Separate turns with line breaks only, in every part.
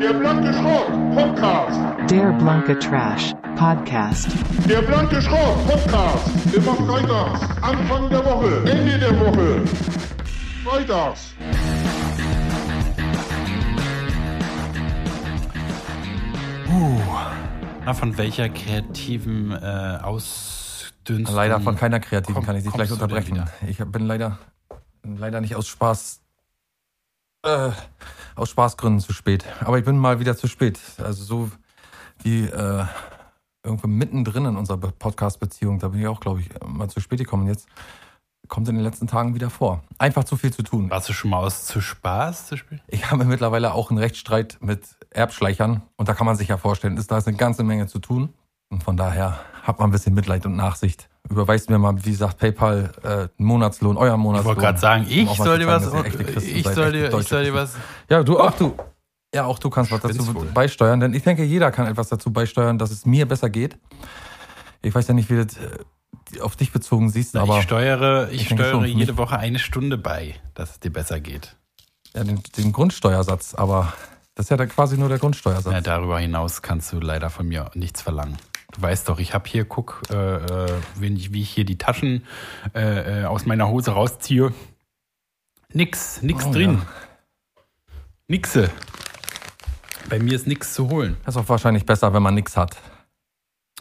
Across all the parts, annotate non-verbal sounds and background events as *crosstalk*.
Der blanke Schrott Podcast.
Der blanke Trash Podcast.
Der blanke Schrott Podcast. Immer freitags. Anfang der Woche. Ende der Woche. Freitags.
Na, von welcher kreativen äh, Ausdünstung?
Leider von keiner kreativen
komm-
kann ich dich gleich unterbrechen. Ich bin leider, leider nicht aus Spaß, äh, aus Spaßgründen zu spät. Aber ich bin mal wieder zu spät. Also so wie äh, irgendwo mittendrin in unserer Be- Podcast-Beziehung, da bin ich auch, glaube ich, mal zu spät gekommen. Jetzt kommt in den letzten Tagen wieder vor. Einfach zu viel zu tun.
Warst du schon mal aus zu Spaß zu spielen?
Ich habe mittlerweile auch einen Rechtsstreit mit Erbschleichern und da kann man sich ja vorstellen, ist da ist eine ganze Menge zu tun. Und von daher hat man ein bisschen Mitleid und Nachsicht. Überweist mir mal, wie sagt PayPal, äh, einen Monatslohn, euer
Ich
Monatslohn.
wollte gerade sagen, ich
mal
soll dir was, ich soll dir, ich soll dir was.
Ja, du, auch du. Ja, auch du kannst was dazu beisteuern, denn ich denke, jeder kann etwas dazu beisteuern, dass es mir besser geht. Ich weiß ja nicht, wie du das äh, auf dich bezogen siehst, aber
ich steuere, ich
ich
steuere jede Woche eine Stunde bei, dass es dir besser geht.
ja, den, den Grundsteuersatz, aber das ist ja quasi nur der Grundsteuersatz.
Ja, darüber hinaus kannst du leider von mir nichts verlangen. Du weißt doch, ich habe hier, guck, äh, äh, wenn ich, wie ich hier die Taschen äh, äh, aus meiner Hose rausziehe. Nix, nix
Oh,
drin. Nixe. Bei mir ist nichts zu holen.
Das ist auch wahrscheinlich besser, wenn man nichts hat.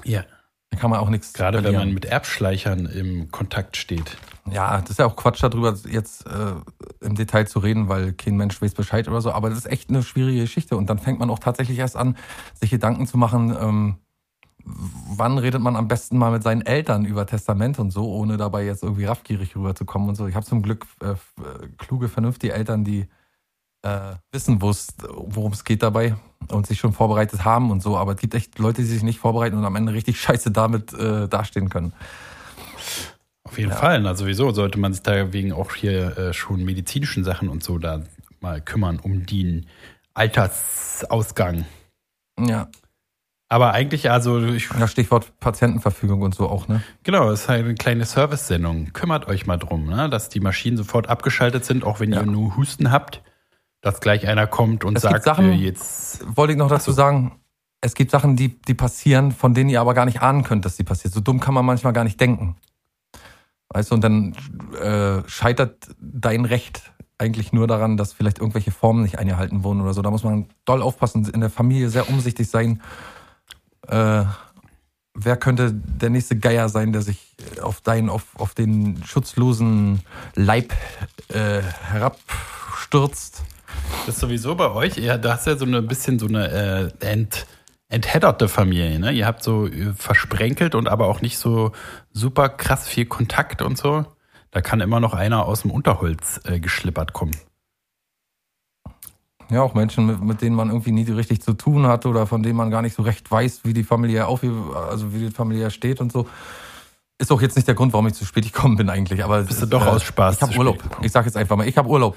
Ja.
Dann kann man auch nichts
Gerade wenn
verlieren.
man mit Erbschleichern im Kontakt steht.
Ja, das ist ja auch Quatsch darüber jetzt äh, im Detail zu reden, weil kein Mensch weiß Bescheid oder so. Aber das ist echt eine schwierige Geschichte. Und dann fängt man auch tatsächlich erst an, sich Gedanken zu machen, ähm, wann redet man am besten mal mit seinen Eltern über Testament und so, ohne dabei jetzt irgendwie raffgierig rüberzukommen und so. Ich habe zum Glück äh, äh, kluge, vernünftige Eltern, die äh, wissen, worum es geht dabei und sich schon vorbereitet haben und so. Aber es gibt echt Leute, die sich nicht vorbereiten und am Ende richtig *laughs* scheiße damit äh, dastehen können.
Auf jeden Fall. Also sowieso sollte man sich da wegen auch hier äh, schon medizinischen Sachen und so da mal kümmern um den Altersausgang.
Ja,
Aber eigentlich, also ich,
Ja, Stichwort Patientenverfügung und so auch, ne?
genau, es ist halt eine kleine Service-Sendung. Kümmert euch mal drum, ne? dass die Maschinen sofort abgeschaltet sind, auch wenn
Ja.
ihr nur Husten habt, dass gleich einer kommt und
Es
sagt,
Sachen-
äh, jetzt
Wollte ich noch dazu sagen, es gibt Sachen, die, die passieren, von denen ihr aber gar nicht ahnen könnt, dass die passieren. So dumm kann man manchmal gar nicht denken. Weißt du, und dann äh, scheitert dein Recht eigentlich nur daran, dass vielleicht irgendwelche Formen nicht eingehalten wurden oder so. Da muss man doll aufpassen, in der Familie sehr umsichtig sein. Äh, wer könnte der nächste Geier sein, der sich auf deinen, auf, auf den schutzlosen Leib äh, herabstürzt?
Das ist sowieso bei euch, ihr, da hast ja so ein bisschen so eine äh, ent, enthedderte Familie, ne? Ihr habt so äh, versprenkelt und aber auch nicht so super krass viel Kontakt und so. Da kann immer noch einer aus dem Unterholz äh, geschlippert kommen.
Ja, auch Menschen, mit, mit denen man irgendwie nie richtig zu tun hat oder von denen man gar nicht so recht weiß, wie die Familie auf, also wie die Familie steht und so. Ist auch jetzt nicht der Grund, warum ich zu spät gekommen bin eigentlich. Aber
Bist du doch aus Spaß
Ich habe Urlaub. Ich sag jetzt einfach mal, ich habe Urlaub.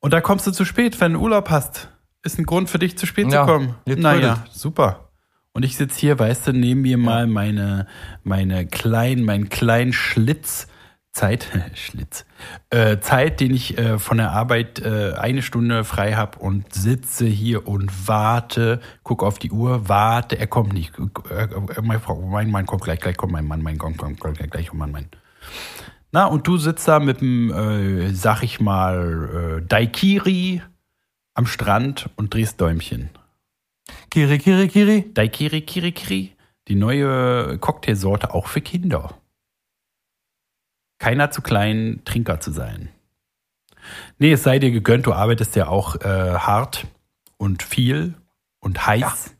Und da kommst du zu spät, wenn du Urlaub hast. Ist ein Grund für dich, zu spät
Ja,
zu kommen. Naja,
trödet.
super. Und ich sitze hier, weißt du, neben mir mal meine, meine kleinen, meinen kleinen Schlitz, Zeit, *laughs* Schlitz, äh, Zeit, den ich äh, von der Arbeit äh, eine Stunde frei habe und sitze hier und warte, guck auf die Uhr, warte, er kommt nicht. Äh, äh, mein, mein Mann kommt gleich, gleich kommt mein Mann, mein kommt, kommt, kommt gleich, gleich, mein Mann. Na, und du sitzt da mit dem, äh, sag ich mal, äh, Daikiri am Strand und drehst Däumchen.
Kiri, Kiri, Kiri.
Daikiri, Kiri, Kiri, die neue Cocktailsorte auch für Kinder. Keiner zu klein, Trinker zu sein. Nee, es sei dir gegönnt, du arbeitest ja auch äh, hart und viel und heiß.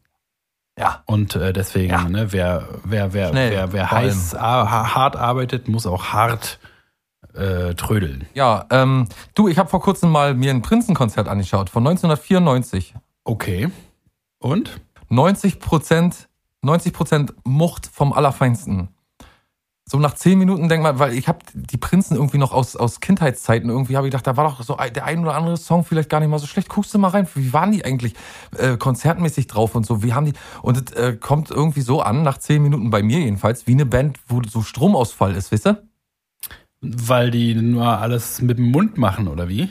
Ja.
Und äh, deswegen,
Ja.
ne, wer, wer, wer,
Schnell,
wer, wer heiß, ha- hart arbeitet, muss auch hart äh, trödeln.
Ja, ähm, du, ich habe vor kurzem mal mir ein Prinzenkonzert angeschaut von 1994.
Okay. Und?
90 Prozent, 90 Prozent Mucht vom Allerfeinsten. So nach zehn Minuten denk mal, weil ich habe die Prinzen irgendwie noch aus, aus Kindheitszeiten irgendwie habe ich gedacht, da war doch so der ein oder andere Song vielleicht gar nicht mal so schlecht. Guckst du mal rein, wie waren die eigentlich äh, konzertmäßig drauf und so? Wie haben die? Und es äh, kommt irgendwie so an nach zehn Minuten bei mir jedenfalls wie eine Band, wo so Stromausfall ist, wisst ihr?
Weil die nur alles mit dem Mund machen, oder wie?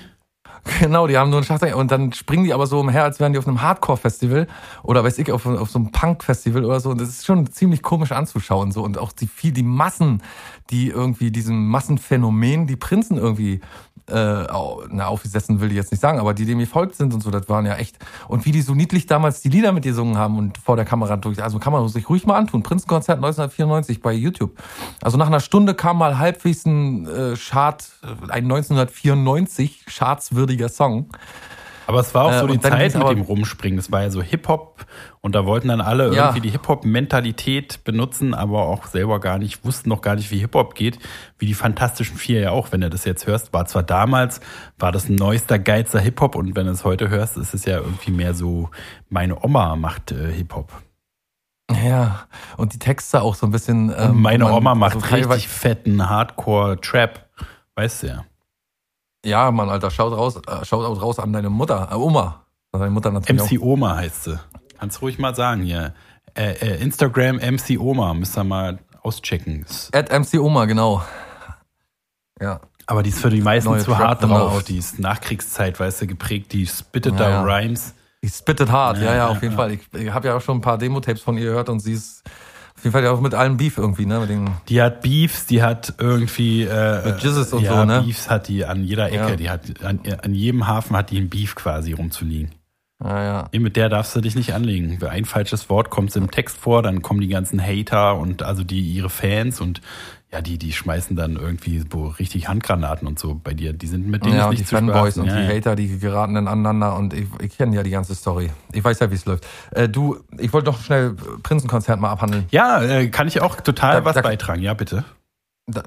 *laughs*
Genau, die haben nur einen Schlagzeug und dann springen die aber so umher, als wären die auf einem Hardcore-Festival oder weiß ich, auf, auf so einem Punk-Festival oder so. Und das ist schon ziemlich komisch anzuschauen. so Und auch die viel, die Massen, die irgendwie diesem Massenphänomen, die Prinzen irgendwie äh, na, aufgesessen will ich jetzt nicht sagen, aber die dem gefolgt sind und so, das waren ja echt. Und wie die so niedlich damals die Lieder mit gesungen haben und vor der Kamera durch, also kann man sich ruhig mal antun. Prinzenkonzert 1994 bei YouTube. Also nach einer Stunde kam mal halbwegs ein äh, Chart, ein 1994 chartswürdiger Song.
Aber es war auch
Äh,
so die Zeit mit dem Rumspringen. Das war ja so Hip-Hop und da wollten dann alle
Ja.
irgendwie die Hip-Hop-Mentalität benutzen, aber auch selber gar nicht, wussten noch gar nicht, wie Hip-Hop geht. Wie die Fantastischen Vier ja auch, wenn du das jetzt hörst. War zwar damals, war das ein neuester, geilster Hip-Hop und wenn du es heute hörst, ist es ja irgendwie mehr so, meine Oma macht äh, Hip-Hop.
Ja, und die Texte auch so ein bisschen. Ähm,
meine Oma macht
so
richtig fetten Hardcore-Trap. Weißt du ja.
Ja, Mann, Alter, schaut raus, äh, schaut auch raus an deine Mutter, äh, Oma. An Deine Mutter natürlich
MC Oma heißt sie. Kannst ruhig mal sagen hier. Äh, äh, Instagram MC Oma, müsst ihr mal auschecken.
Auch. At MC Oma, genau. Ja.
Aber die ist für die meisten
Neue
zu hart
Trap-Nummer
drauf.
aus.
Die ist Nachkriegszeit, weißt du, geprägt. Die spittet
Ja,
da
ja.
Rhymes.
Die spittet hart, ja,
Ja,
ja,
ja,
auf jeden
ja.
Fall. Ich, ich habe ja auch schon ein paar Demo-Tapes von ihr gehört und sie ist auf jeden Fall ja auch mit allem Beef irgendwie, ne? Mit den,
Die hat Beefs, die hat irgendwie äh,
Mit Jizzes und
ja,
so, ne?
Beefs hat die an jeder Ecke.
Ja.
Die hat an, an jedem Hafen hat die ein Beef quasi rumzuliegen.
ja, ja.
Mit der darfst du dich nicht anlegen. Für ein falsches Wort kommt im Text vor, dann kommen die ganzen Hater und also die ihre Fans und ja, die, die schmeißen dann irgendwie so richtig Handgranaten und so bei dir. Die sind mit denen
Ja,
nicht
die
zu
Fanboys
spaßen.
und
ja,
die. Hater, die geraten ineinander und ich, ich kenne ja die ganze Story. Ich weiß ja, wie es läuft. Äh, du, ich wollte doch schnell Prinzenkonzert mal abhandeln.
Ja, äh, kann ich auch total
Da-
was
da-
beitragen. Ja, bitte.
da,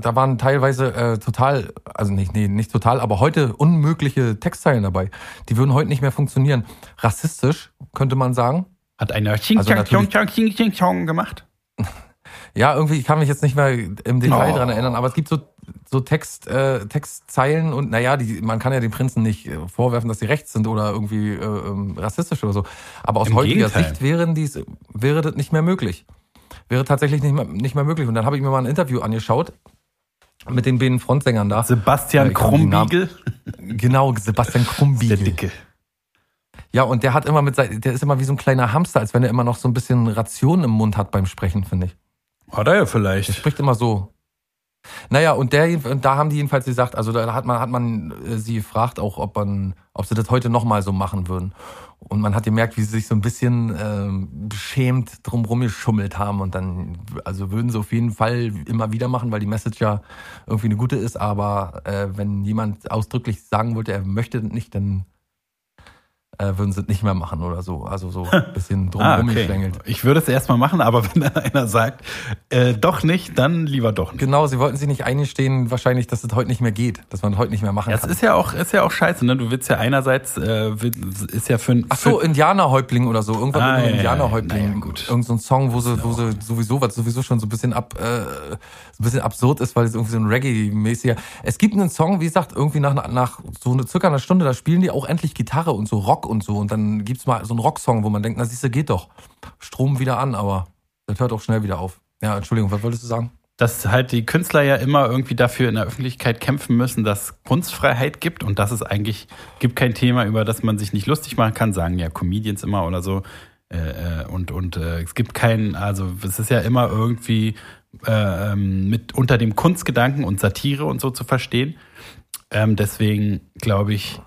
da waren teilweise äh, total, also nicht, nee, nicht total, aber heute unmögliche Textzeilen dabei. Die würden heute nicht mehr funktionieren. Rassistisch, könnte man sagen.
Hat einer Ching
Also
gemacht? *laughs*
Ja, irgendwie, ich kann mich jetzt nicht mehr im Detail
Oh.
dran erinnern, aber es gibt so, so Text, äh, Textzeilen und naja, die, man kann ja den Prinzen nicht äh, vorwerfen, dass sie rechts sind oder irgendwie äh, ähm, rassistisch oder so. Aber aus
Im
heutiger
Gegenteil.
Sicht wären dies, wäre das nicht mehr möglich. Wäre tatsächlich nicht mehr, nicht mehr möglich. Und dann habe ich mir mal ein Interview angeschaut mit den beiden Frontsängern da.
Sebastian
Namen-
Krumbiegel.
Genau, Sebastian *laughs*
Der
Krumbiegel.
Dicke.
Ja, und der hat immer mit der ist immer wie so ein kleiner Hamster, als wenn er immer noch so ein bisschen Ration im Mund hat beim Sprechen, finde ich.
Hat er ja vielleicht.
spricht immer so. Naja, und der, und da haben die jedenfalls gesagt, also da hat man, hat man äh, sie gefragt auch, ob man, ob sie das heute nochmal so machen würden. Und man hat gemerkt, wie sie sich so ein bisschen ähm, beschämt drumrum geschummelt haben. Und dann, also würden sie auf jeden Fall immer wieder machen, weil die Message ja irgendwie eine gute ist. Aber äh, wenn jemand ausdrücklich sagen wollte, er möchte nicht, dann äh, würden sie es nicht mehr machen oder so. Also so ein *laughs* bisschen
Ah,
drumrum
okay.
geschlängelt.
Ich würde es erstmal machen, aber *laughs* wenn dann einer sagt, äh, doch nicht, dann lieber doch nicht.
Genau, sie wollten sich nicht eingestehen, wahrscheinlich, dass es heute nicht mehr geht, dass man heute nicht mehr machen
Das
kann.
ist ja auch, ist ja auch scheiße, ne? Du willst ja einerseits, äh, ist ja für ein.
Ach so, Indianerhäuptling oder so. Irgendwann
Ah,
mit einem
ja, ja,
Indianerhäuptling.
gut.
Irgend so ein Song, wo sie, wo sie sowieso, was sowieso schon so ein bisschen ab, äh, so ein bisschen absurd ist, weil es irgendwie so ein Reggae-mäßiger. Es gibt einen Song, wie gesagt, irgendwie nach, nach so eine, circa einer Stunde, da spielen die auch endlich Gitarre und so Rock und so. Und dann gibt's mal so einen Rocksong, wo man denkt, na siehste, geht doch. Strom wieder an, aber das hört auch schnell wieder auf. Ja, Entschuldigung, was wolltest du sagen?
dass halt die Künstler ja immer irgendwie dafür in der Öffentlichkeit kämpfen müssen, dass Kunstfreiheit gibt und dass es eigentlich gibt kein Thema, über das man sich nicht lustig machen kann, sagen ja Comedians immer oder so. Äh, äh, und und äh, es gibt keinen, also es ist ja immer irgendwie äh, ähm, mit unter dem Kunstgedanken und Satire und so zu verstehen. Ähm, deswegen glaube ich,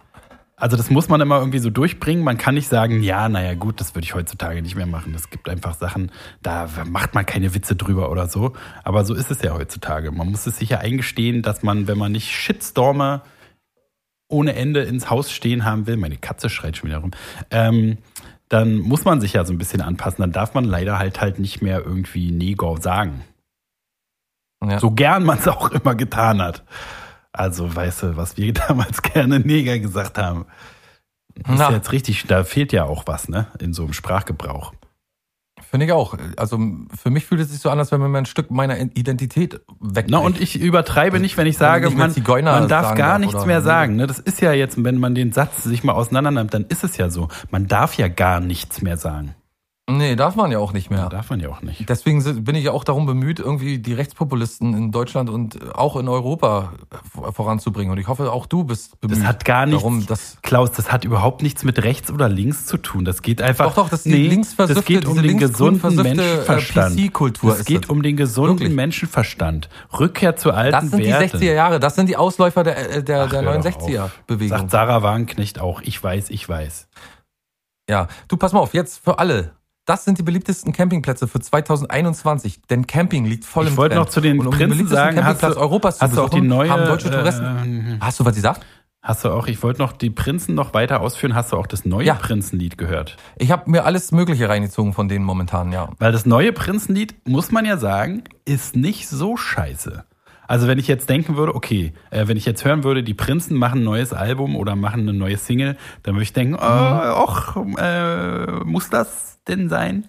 also das muss man immer irgendwie so durchbringen. Man kann nicht sagen, ja, naja gut, das würde ich heutzutage nicht mehr machen. Es gibt einfach Sachen, da macht man keine Witze drüber oder so. Aber so ist es ja heutzutage. Man muss es sich ja eingestehen, dass man, wenn man nicht Shitstorme ohne Ende ins Haus stehen haben will, meine Katze schreit schon wieder rum, ähm, dann muss man sich ja so ein bisschen anpassen. Dann darf man leider halt halt nicht mehr irgendwie Neger sagen.
Ja.
So gern man es auch immer getan hat. Also, weißt du, was wir *laughs* damals gerne Neger gesagt haben. Das ist ja jetzt richtig, da fehlt ja auch was, ne? In so einem Sprachgebrauch.
Finde ich auch. Also für mich fühlt es sich so an, als wenn man ein Stück meiner Identität weg.
Na, und ich übertreibe nicht, wenn ich
Wenn
sage,
mehr
man, man darf gar nichts mehr sagen. Ne? Das ist ja jetzt, wenn man den Satz sich mal auseinander nimmt, dann ist es ja so. Man darf ja gar nichts mehr sagen.
Nee, darf man ja auch nicht mehr.
Darf man ja auch nicht.
Deswegen bin ich ja auch darum bemüht, irgendwie die Rechtspopulisten in Deutschland und auch in Europa voranzubringen. Und ich hoffe, auch du bist bemüht.
Das hat gar nichts,
darum, dass
Klaus, das hat überhaupt nichts mit rechts oder links zu tun. Das geht einfach.
Doch, doch, das ist die linksversiffte-
das geht um den gesunden
äh,
Menschenverstand.
PC-Kultur
Es geht
das.
um den gesunden
Wirklich.
Menschenverstand. Rückkehr zu alten
das sind die
Werten.
60er Jahre, das sind die Ausläufer der, äh, der,
Ach,
der
hör doch
69er-Bewegung.
Sagt Sarah Wagenknecht auch. Ich weiß, ich weiß.
Ja, du pass mal auf, jetzt für alle. Das sind die beliebtesten Campingplätze für 2021, denn Camping liegt voll im
Ich wollte
Trend.
noch zu den
Und um den
Prinzen
beliebtesten
sagen, hast
Campingplatz
du,
Europas zu
hast du auch die
besuchen,
neue.
haben deutsche Touristen.
Äh,
Hast du was gesagt?
hast du auch, ich wollte noch die Prinzen noch weiter ausführen. Hast du auch das neue
Ja.
Prinzenlied gehört?
Ich habe mir alles Mögliche reingezogen von denen momentan, ja.
Weil das neue Prinzenlied, muss man ja sagen, ist nicht so scheiße. Also wenn ich jetzt denken würde, okay, äh, wenn ich jetzt hören würde, die Prinzen machen ein neues Album oder machen eine neue Single, dann würde ich denken, oh, och, äh, muss das denn sein?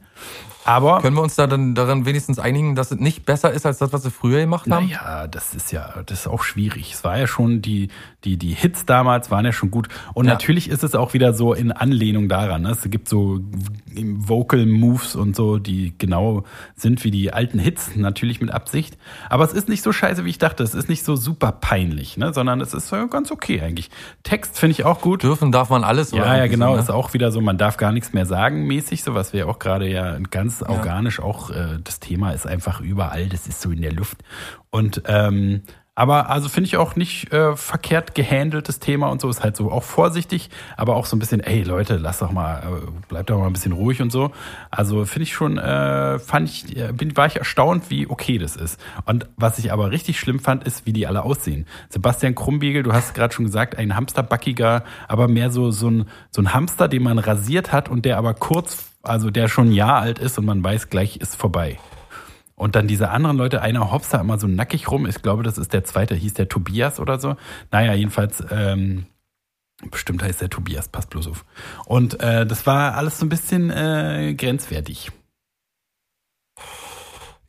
Aber
Können wir uns da dann daran wenigstens einigen, dass es nicht besser ist als das, was sie früher gemacht haben?
Naja, das ist ja, das ist auch schwierig. Es war ja schon, die, die, die Hits damals waren ja schon gut. Und
Ja.
natürlich ist es auch wieder so in Anlehnung daran. Ne? Es gibt so Vocal Moves und so, die genau sind wie die alten Hits, natürlich mit Absicht. Aber es ist nicht so scheiße, wie ich dachte. Es ist nicht so super peinlich, ne? sondern es ist äh, ganz okay eigentlich. Text finde ich auch gut.
Dürfen darf man alles? oder
Ja, ja, genau.
So,
Ist auch wieder so, man darf gar nichts mehr sagen, mäßig, so was wir auch gerade ja ganz organisch auch, äh, das Thema ist einfach überall, das ist so in der Luft. Und ähm, aber also finde ich auch nicht äh, verkehrt gehandeltes Thema und so, ist halt so auch vorsichtig, aber auch so ein bisschen, ey Leute, lass doch mal, äh, bleibt doch mal ein bisschen ruhig und so. Also finde ich schon, äh, fand ich, äh, bin, war ich erstaunt, wie okay das ist. Und was ich aber richtig schlimm fand, ist, wie die alle aussehen. Sebastian Krumbiegel, du hast gerade schon gesagt, ein hamsterbackiger, aber mehr so, so ein, so ein Hamster, den man rasiert hat und der aber kurz, also der schon ein Jahr alt ist und man weiß, gleich ist vorbei. Und dann diese anderen Leute, einer hopst da immer so nackig rum. Ich glaube, das ist der zweite, hieß der Tobias oder so. Naja, jedenfalls, ähm, bestimmt heißt der Tobias, passt bloß auf. Und äh, das war alles so ein bisschen äh, grenzwertig.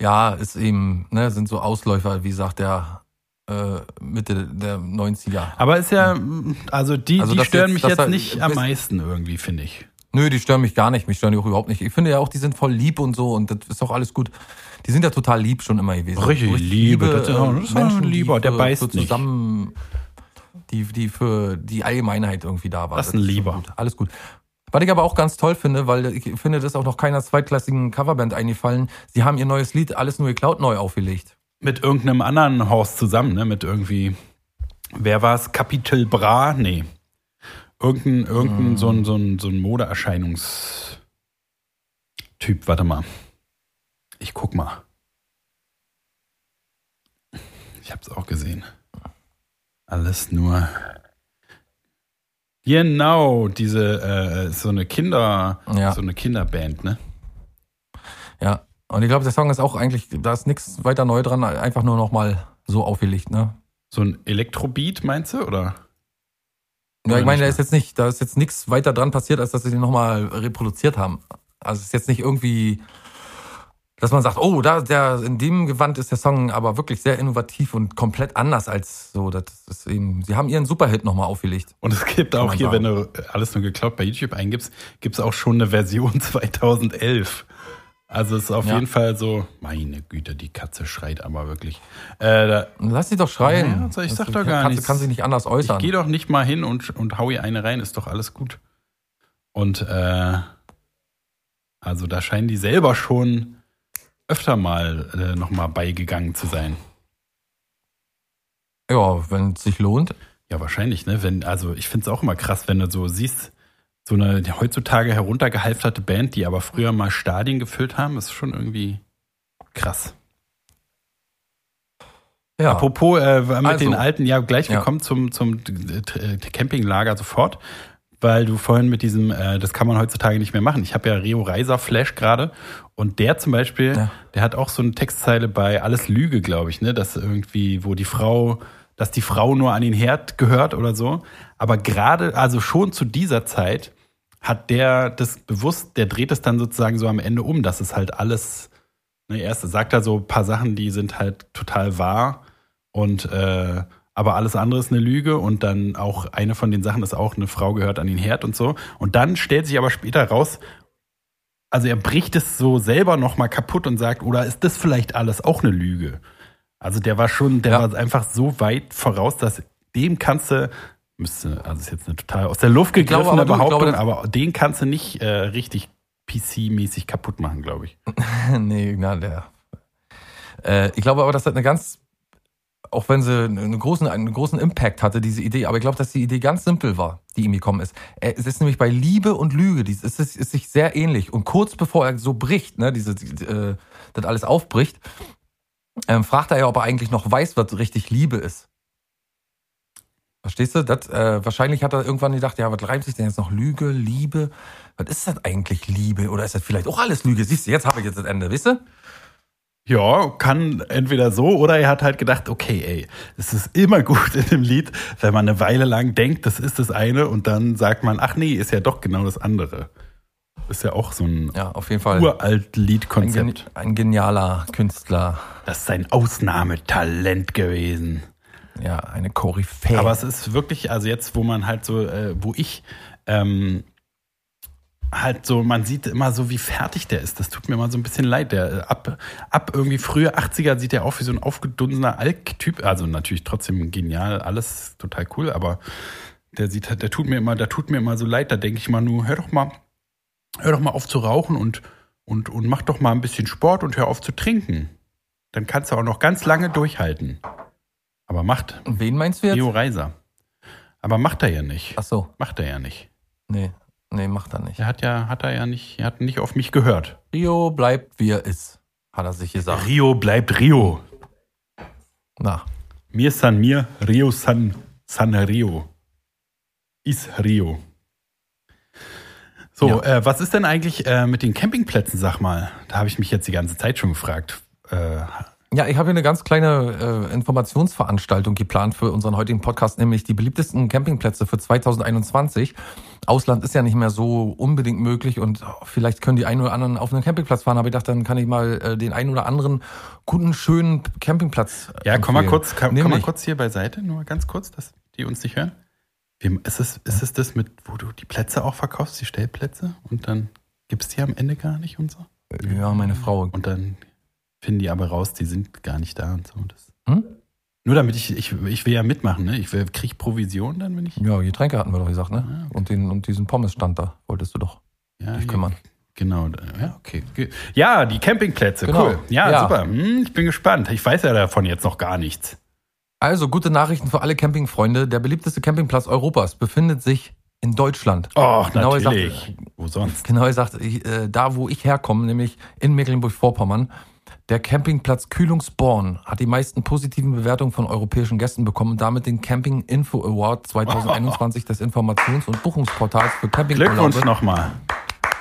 Ja, ist eben, ne, sind so Ausläufer, wie sagt der äh, Mitte der 90er.
Aber ist ja, also die,
Also
die stören
jetzt-
mich jetzt nicht am meisten irgendwie, finde ich.
Nö, die stören mich gar nicht. Mich stören die auch überhaupt nicht. Ich finde ja auch, die sind voll lieb und so und das ist doch alles gut. Die sind ja total lieb schon immer gewesen.
Richtig
So
Liebe, das ist
äh,
auch- das ist ein Lieber, der
für,
beißt
für
nicht.
zusammen, die, die für die Allgemeinheit irgendwie da war.
Das ist ein Lieber.
Gut. Alles gut. Was ich aber auch ganz toll finde, weil ich finde, das ist auch noch keiner zweitklassigen Coverband eingefallen. Sie haben ihr neues Lied Alles nur geklaut neu aufgelegt.
Mit irgendeinem anderen Horst zusammen, ne? Mit irgendwie, wer war es? Capital Bra? Nee. Irgendein, irgendein so ein, so ein, so ein Modeerscheinungstyp. Warte mal. Ich guck mal. Ich hab's auch gesehen. Alles nur. Genau, diese, äh, so eine Kinder,
Ja.
so eine Kinderband, ne?
Ja. Und ich glaube, der Song ist auch eigentlich, da ist nichts weiter neu dran, einfach nur nochmal so aufgelegt, ne?
So ein Elektrobeat, meinst du, oder?
Ja, ich meine, da ist jetzt nicht, da ist jetzt nichts weiter dran passiert, als dass sie den nochmal reproduziert haben. Also es ist jetzt nicht irgendwie, dass man sagt, oh, da, der, in dem Gewand ist der Song aber wirklich sehr innovativ und komplett anders als so. Das ist eben, sie haben ihren Superhit nochmal aufgelegt.
Und es gibt auch hier,
sagen.
wenn du alles nur geklaut bei YouTube eingibst, gibt es auch schon eine Version *laughs* 2011. Also es ist auf
Ja.
jeden Fall so, meine Güte, die Katze schreit aber wirklich. Äh, da,
Lass sie doch schreien.
Ja, also ich sag doch gar
Katze
nichts.
kann sich nicht anders
ich
äußern.
gehe doch nicht mal hin und, und hau ihr eine rein, ist doch alles gut. Und äh, also da scheinen die selber schon öfter mal äh, nochmal beigegangen zu sein.
Ja, wenn es sich lohnt.
Ja, wahrscheinlich, ne? Wenn, also ich finde es auch immer krass, wenn du so siehst, so eine heutzutage heruntergehalfterte Band, die aber früher mal Stadien gefüllt haben, ist schon irgendwie krass.
Ja.
Apropos äh, mit
Also.
den alten, ja gleich, wir
Ja.
kommen zum, zum äh, Campinglager sofort, weil du vorhin mit diesem, äh, das kann man heutzutage nicht mehr machen. Ich habe ja Rio Reiser Flash gerade und der zum Beispiel,
Ja.
der hat auch so eine Textzeile bei Alles Lüge, glaube ich, ne, dass irgendwie, wo die Frau, dass die Frau nur an den Herd gehört oder so. Aber gerade, also schon zu dieser Zeit hat der das bewusst, der dreht es dann sozusagen so am Ende um, dass es halt alles, ne, erst sagt er so ein paar Sachen, die sind halt total wahr und äh, aber alles andere ist eine Lüge und dann auch eine von den Sachen ist auch, eine Frau gehört an den Herd und so. Und dann stellt sich aber später raus, also er bricht es so selber nochmal kaputt und sagt, oder ist das vielleicht alles auch eine Lüge? Also der war schon, der
Ja.
war einfach so weit voraus, dass dem kannst du, müsste, also ist jetzt eine total aus der Luft
Ich glaube
gegriffene
aber, du,
Behauptung,
glaube,
aber den kannst du nicht äh, richtig PC-mäßig kaputt machen, glaube ich. *laughs*
nee, na, der. Äh, ich glaube aber, dass das eine ganz, auch wenn sie einen großen, einen großen Impact hatte, diese Idee, aber ich glaube, dass die Idee ganz simpel war, die ihm gekommen ist. Es ist nämlich bei Liebe und Lüge, ist, ist, ist sich sehr ähnlich. Und kurz bevor er so bricht, ne, diese, die, äh, das alles aufbricht, ähm, fragt er ja, ob er eigentlich noch weiß, was richtig Liebe ist. Verstehst du? Das, äh, wahrscheinlich hat er irgendwann gedacht, ja, was reimt sich denn jetzt noch? Lüge, Liebe? Was ist das eigentlich Liebe? Oder ist das vielleicht auch alles Lüge? Siehst du, jetzt habe ich jetzt das Ende, wisst ihr?
Ja, kann entweder so oder er hat halt gedacht, okay, ey, es ist immer gut in dem Lied, wenn man eine Weile lang denkt, das ist das eine und dann sagt man, ach nee, ist ja doch genau das andere. Ist ja auch so ein
Ja, auf jeden Fall.
uralt
Ein,
Liedkonzept.
ein genialer Künstler.
Das ist ein Ausnahmetalent gewesen.
Ja, eine Koryphäe.
Aber es ist wirklich, also jetzt, wo man halt so, äh, wo ich ähm, halt so, man sieht immer so, wie fertig der ist. Das tut mir immer so ein bisschen leid. Der äh, ab, ab irgendwie frühe 80er sieht der auch wie so ein aufgedunsener Alk-Typ. Also natürlich trotzdem genial, alles total cool, aber der sieht halt, der tut mir immer, der tut mir immer so leid. Da denke ich mal nur, hör doch mal, hör doch mal auf zu rauchen und, und, und mach doch mal ein bisschen Sport und hör auf zu trinken. Dann kannst du auch noch ganz lange durchhalten. Aber macht
Wen meinst du jetzt?
Rio Reiser. Aber macht er ja nicht.
Ach so,
Macht er ja nicht.
nee, nee, macht er nicht.
Er hat ja, hat er ja nicht, er hat nicht auf mich gehört.
Rio bleibt, wie er ist, hat er sich gesagt.
Rio bleibt Rio.
Na,
Mir san mir, Rio san, san Rio. Is Rio. So,
Ja.
äh, was ist denn eigentlich äh, mit den Campingplätzen, sag mal? Da habe ich mich jetzt die ganze Zeit schon gefragt. Äh,
Ja, ich habe hier eine ganz kleine äh, Informationsveranstaltung geplant für unseren heutigen Podcast, nämlich die beliebtesten Campingplätze für 2021. Ausland ist ja nicht mehr so unbedingt möglich und vielleicht können die einen oder anderen auf einen Campingplatz fahren, aber ich dachte, dann kann ich mal äh, den einen oder anderen guten, schönen Campingplatz.
ja, komm mal
empfehlen.
kurz, komm, komm mal
Nämlich-
kurz hier beiseite, nur ganz kurz, dass die uns nicht hören. Ist, es, ist es das mit, wo du die Plätze auch verkaufst, die Stellplätze? Und dann gibt's die am Ende gar nicht und so?
Ja, meine Frau.
Und dann finden die aber raus, die sind gar nicht da und so. Das,
Hm?
Nur damit ich, ich, ich will ja mitmachen, ne? Ich will, krieg Provision dann, wenn ich.
Ja, Getränke hatten wir doch gesagt, ne?
Ah, okay.
Und, den, und diesen Pommesstand da wolltest du doch
Ja,
dich kümmern.
Genau, ja, okay. Ge- Ja, die Campingplätze,
Genau.
cool. Ja,
Ja.
super. Hm, ich bin gespannt. Ich weiß ja davon jetzt noch gar nichts.
Also, gute Nachrichten für alle Campingfreunde. Der beliebteste Campingplatz Europas befindet sich in Deutschland.
Och,
Genau gesagt,
natürlich. Wo sonst?
Genau gesagt, äh, da wo ich herkomme, nämlich in Mecklenburg-Vorpommern. Der Campingplatz Kühlungsborn hat die meisten positiven Bewertungen von europäischen Gästen bekommen und damit den Camping Info Award 2021 *laughs* des Informations- und Buchungsportals für
Glückwunsch
Campingurlaube
nochmal.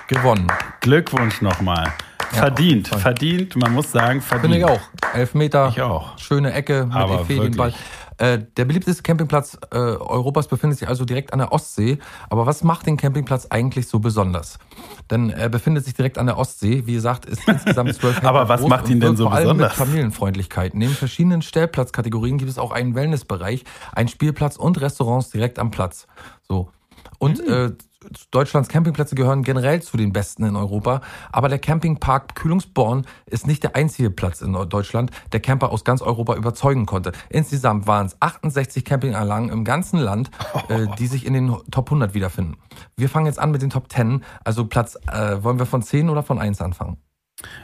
gewonnen.
Glückwunsch nochmal.
Ja,
verdient,
voll.
verdient. Man muss sagen, verdient.
Finde ich auch. Elf Meter,
Ich auch.
schöne Ecke mit
Aber
Ferienball. Äh, der beliebteste Campingplatz äh, Europas befindet sich also direkt an der Ostsee. Aber was macht den Campingplatz eigentlich so besonders? Denn er befindet sich direkt an der Ostsee. Wie gesagt, ist insgesamt zwölf *laughs* Hektar
Aber was
groß
macht ihn denn so
vor allem
besonders?
Mit Familienfreundlichkeit. Neben verschiedenen Stellplatzkategorien gibt es auch einen Wellnessbereich, einen Spielplatz und Restaurants direkt am Platz. So. Und
Hm.
äh, Deutschlands Campingplätze gehören generell zu den besten in Europa. Aber der Campingpark Kühlungsborn ist nicht der einzige Platz in Deutschland, der Camper aus ganz Europa überzeugen konnte. Insgesamt waren es 68 Campinganlagen im ganzen Land, äh, die sich in den Top 100 wiederfinden. Wir fangen jetzt an mit den Top 10. Also Platz, äh, wollen wir von 10 oder von 1 anfangen?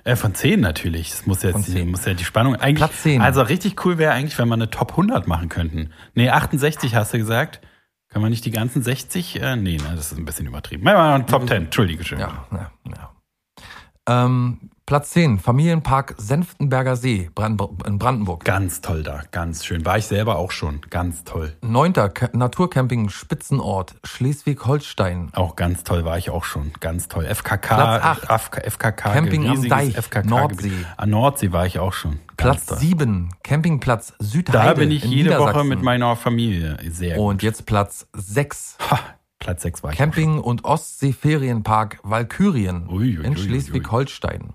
Äh, von 10 natürlich. Das muss ja,
Von
die,
10.
muss ja die Spannung eigentlich.
Platz 10.
Also richtig cool wäre eigentlich, wenn wir eine Top 100 machen könnten. Nee, 68 hast du gesagt. Können wir nicht die ganzen 60? Äh, nee, ne, das ist ein bisschen übertrieben. Top 10. Entschuldige schön.
Ja, ja, ja. Ähm, Platz 10, Familienpark Senftenberger See in Brandenburg.
Ganz toll da. Ganz schön. War ich selber auch schon. Ganz toll.
Neunter Ca- Naturcamping Spitzenort Schleswig-Holstein.
Auch ganz toll war ich auch schon. Ganz toll. FKK.
Platz acht.
FK, FKK
Camping am Deich,
FKK
Nordsee.
An Nordsee war ich auch schon. Ganz
Platz
toll.
7, Campingplatz Südheide
Da bin ich jede Woche mit meiner Familie. Sehr gut.
Und jetzt Platz 6,
Ha, Platz 6 war ich.
Camping- und Ostsee-Ferienpark Walkürien
Ui, ui,
in Schleswig-Holstein.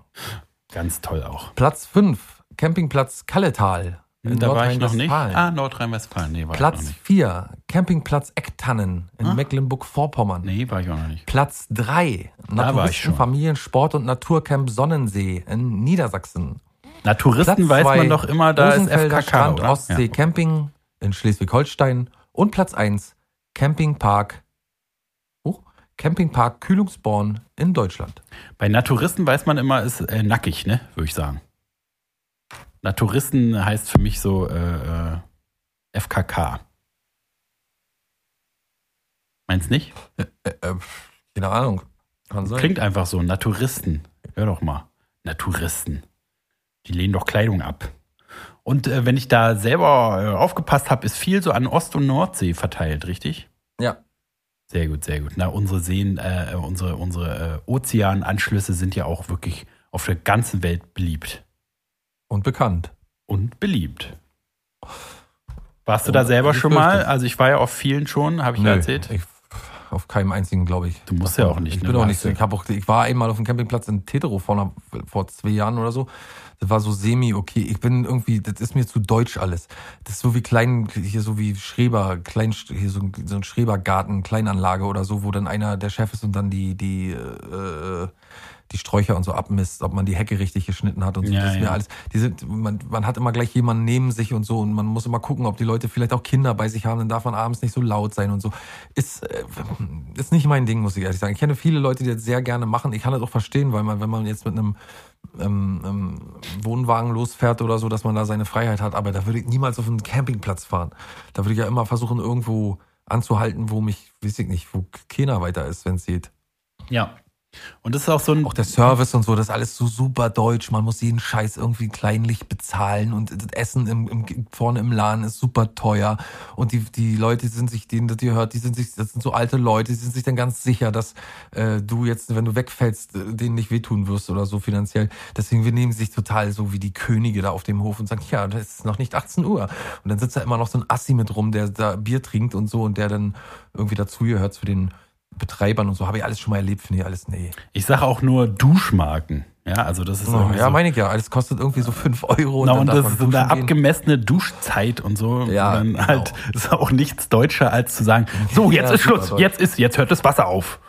Ganz toll auch.
Platz 5, Campingplatz Kalletal in
da war ich noch nicht.
Nordrhein-Westfalen.
Ah, Nordrhein-Westfalen. Nee, war ich
Platz
noch nicht.
4, Campingplatz Ecktannen in
Ah.
Mecklenburg-Vorpommern.
Nee, war ich auch noch nicht.
Platz 3,
Da war ich schon.
Familien, Sport und Naturcamp Sonnensee in Niedersachsen.
Na, Touristen weiß man doch immer, da ist
Rosenfelder
FKK,
Strand,
oder?
Ostsee
Ja.
Camping in Schleswig-Holstein. Und Platz 1, Campingpark, Campingpark Kühlungsborn in Deutschland.
Bei Naturisten weiß man immer, ist äh, nackig, ne, würde ich sagen. Naturisten heißt für mich so äh, äh, FKK. Meinst nicht?
Äh, äh, keine Ahnung.
Klingt einfach so, Naturisten. Hör doch mal. Naturisten. Die lehnen doch Kleidung ab. Und äh, wenn ich da selber äh, aufgepasst habe, ist viel so an Ost- und Nordsee verteilt, richtig?
Ja.
Sehr gut, sehr gut. Na, unsere Seen, äh, unsere, unsere äh, Ozeananschlüsse sind ja auch wirklich auf der ganzen Welt beliebt.
Und bekannt.
Und beliebt. Warst du
Oh,
da selber schon
fürchte.
mal? Also ich war ja auf vielen schon, habe ich ja erzählt.
Ich, auf keinem einzigen, glaube ich.
Du musst ja auch nicht,
Ich
ne?
bin auch nicht so. Ich, auch, ich war einmal auf dem Campingplatz in Tetero vor, vor zwei Jahren oder so. Das war so semi okay. Ich bin irgendwie, das ist mir zu deutsch alles. Das ist so wie klein, hier so wie Schreber, klein, hier so, ein- so ein Schrebergarten, Kleinanlage oder so, wo dann einer der Chef ist und dann die, die, äh, die Sträucher und so abmisst, ob man die Hecke richtig geschnitten hat und so.
Ja,
das ist mir
ja.
alles. Die sind, man, man hat immer gleich jemanden neben sich und so und man muss immer gucken, ob die Leute vielleicht auch Kinder bei sich haben, dann darf man abends nicht so laut sein und so. Ist, äh, ist nicht mein Ding, muss ich ehrlich sagen. Ich kenne viele Leute, die das sehr gerne machen. Ich kann das auch verstehen, weil man, wenn man jetzt mit einem ähm, Wohnwagen losfährt oder so, dass man da seine Freiheit hat, aber da würde ich niemals auf einen Campingplatz fahren. Da würde ich ja immer versuchen, irgendwo anzuhalten, wo mich, weiß ich nicht, wo keiner weiter ist, wenn es geht.
Ja. Und das ist auch so ein.
Auch der Service und so, das ist alles so super deutsch. Man muss jeden Scheiß irgendwie kleinlich bezahlen und das Essen im, im, vorne im Laden ist super teuer. Und die, die Leute sind sich, denen das ihr hört, die sind sich, das sind so alte Leute, die sind sich dann ganz sicher, dass äh, du jetzt, wenn du wegfällst, äh, denen nicht wehtun wirst oder so finanziell. Deswegen, wir nehmen sich total so wie die Könige da auf dem Hof und sagen, ja, das ist noch nicht 18 Uhr. Und dann sitzt da immer noch so ein Assi mit rum, der da Bier trinkt und so und der dann irgendwie dazu gehört zu den Betreibern und so. Habe ich alles schon mal erlebt, finde ich alles, nee.
Ich sage auch nur Duschmarken. Ja, also das ist
Oh, ja,
so,
meine ich ja. Alles kostet irgendwie so 5 Euro.
Na, und das ist so eine
gehen.
abgemessene Duschzeit und so.
Ja,
und dann
genau.
halt *laughs* ist auch nichts deutscher als zu sagen, so, *laughs* jetzt
Ja,
ist Schluss,
deutsch.
jetzt ist, jetzt hört das Wasser auf.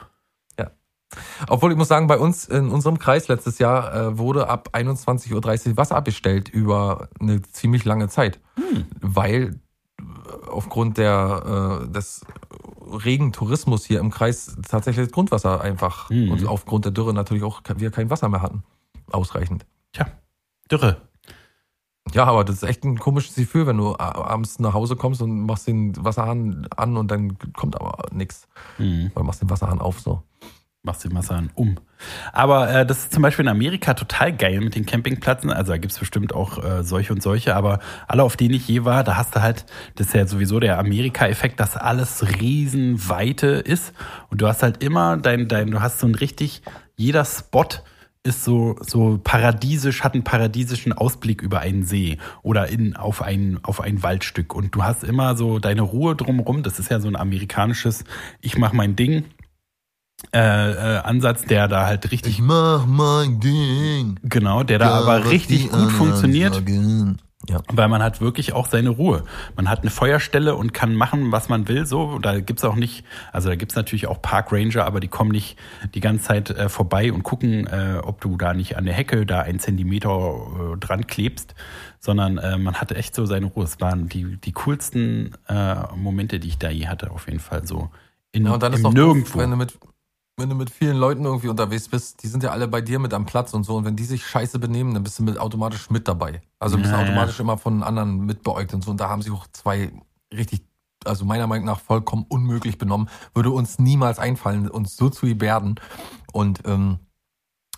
Obwohl ich muss sagen, bei uns in unserem Kreis letztes Jahr äh, wurde ab 21.30 Uhr Wasser abgestellt über eine ziemlich lange Zeit.
Hm.
Weil aufgrund der, äh, des regen Tourismus hier im Kreis tatsächlich das Grundwasser einfach
Mhm.
und aufgrund der Dürre natürlich auch wir kein Wasser mehr hatten. Ausreichend.
Tja, Dürre.
Ja, aber das ist echt ein komisches Gefühl, wenn du abends nach Hause kommst und machst den Wasserhahn an und dann kommt aber nichts.
Mhm.
Oder machst den Wasserhahn auf so.
Machst den Wasser an um. Aber äh, das ist zum Beispiel in Amerika total geil mit den Campingplätzen. Also da gibt's bestimmt auch äh, solche und solche, aber alle, auf denen ich je war, da hast du halt, das ist ja sowieso der Amerika-Effekt, dass alles riesenweite ist. Und du hast halt immer dein, dein, du hast so ein richtig, jeder Spot ist so, so paradiesisch, hat einen paradiesischen Ausblick über einen See oder in, auf ein, auf ein Waldstück. Und du hast immer so deine Ruhe drumrum. Das ist ja so ein amerikanisches, ich mach mein Ding äh, äh, Ansatz, der da halt richtig,
mach mein Ding.
genau, der da aber richtig gut funktioniert,
Ja.
weil man hat wirklich auch seine Ruhe. Man hat eine Feuerstelle und kann machen, was man will. So, da gibt's auch nicht, also da gibt's natürlich auch Park Ranger, aber die kommen nicht die ganze Zeit äh, vorbei und gucken, äh, ob du da nicht an der Hecke da einen Zentimeter äh, dran klebst, sondern äh, man hatte echt so seine Ruhe. Es waren die, die coolsten äh, Momente, die ich da je hatte, auf jeden Fall so. In,
Ja, und dann ist doch
Nirgendwo.
Doof, wenn du mit wenn du mit vielen Leuten irgendwie unterwegs bist, die sind ja alle bei dir mit am Platz und so. Und wenn die sich scheiße benehmen, dann bist du mit automatisch mit dabei. Also bist du
Ja, ja.
automatisch immer von anderen mitbeäugt und so. Und da haben sich auch zwei richtig, also meiner Meinung nach vollkommen unmöglich benommen. Würde uns niemals einfallen, uns so zu gebärden. Und ähm,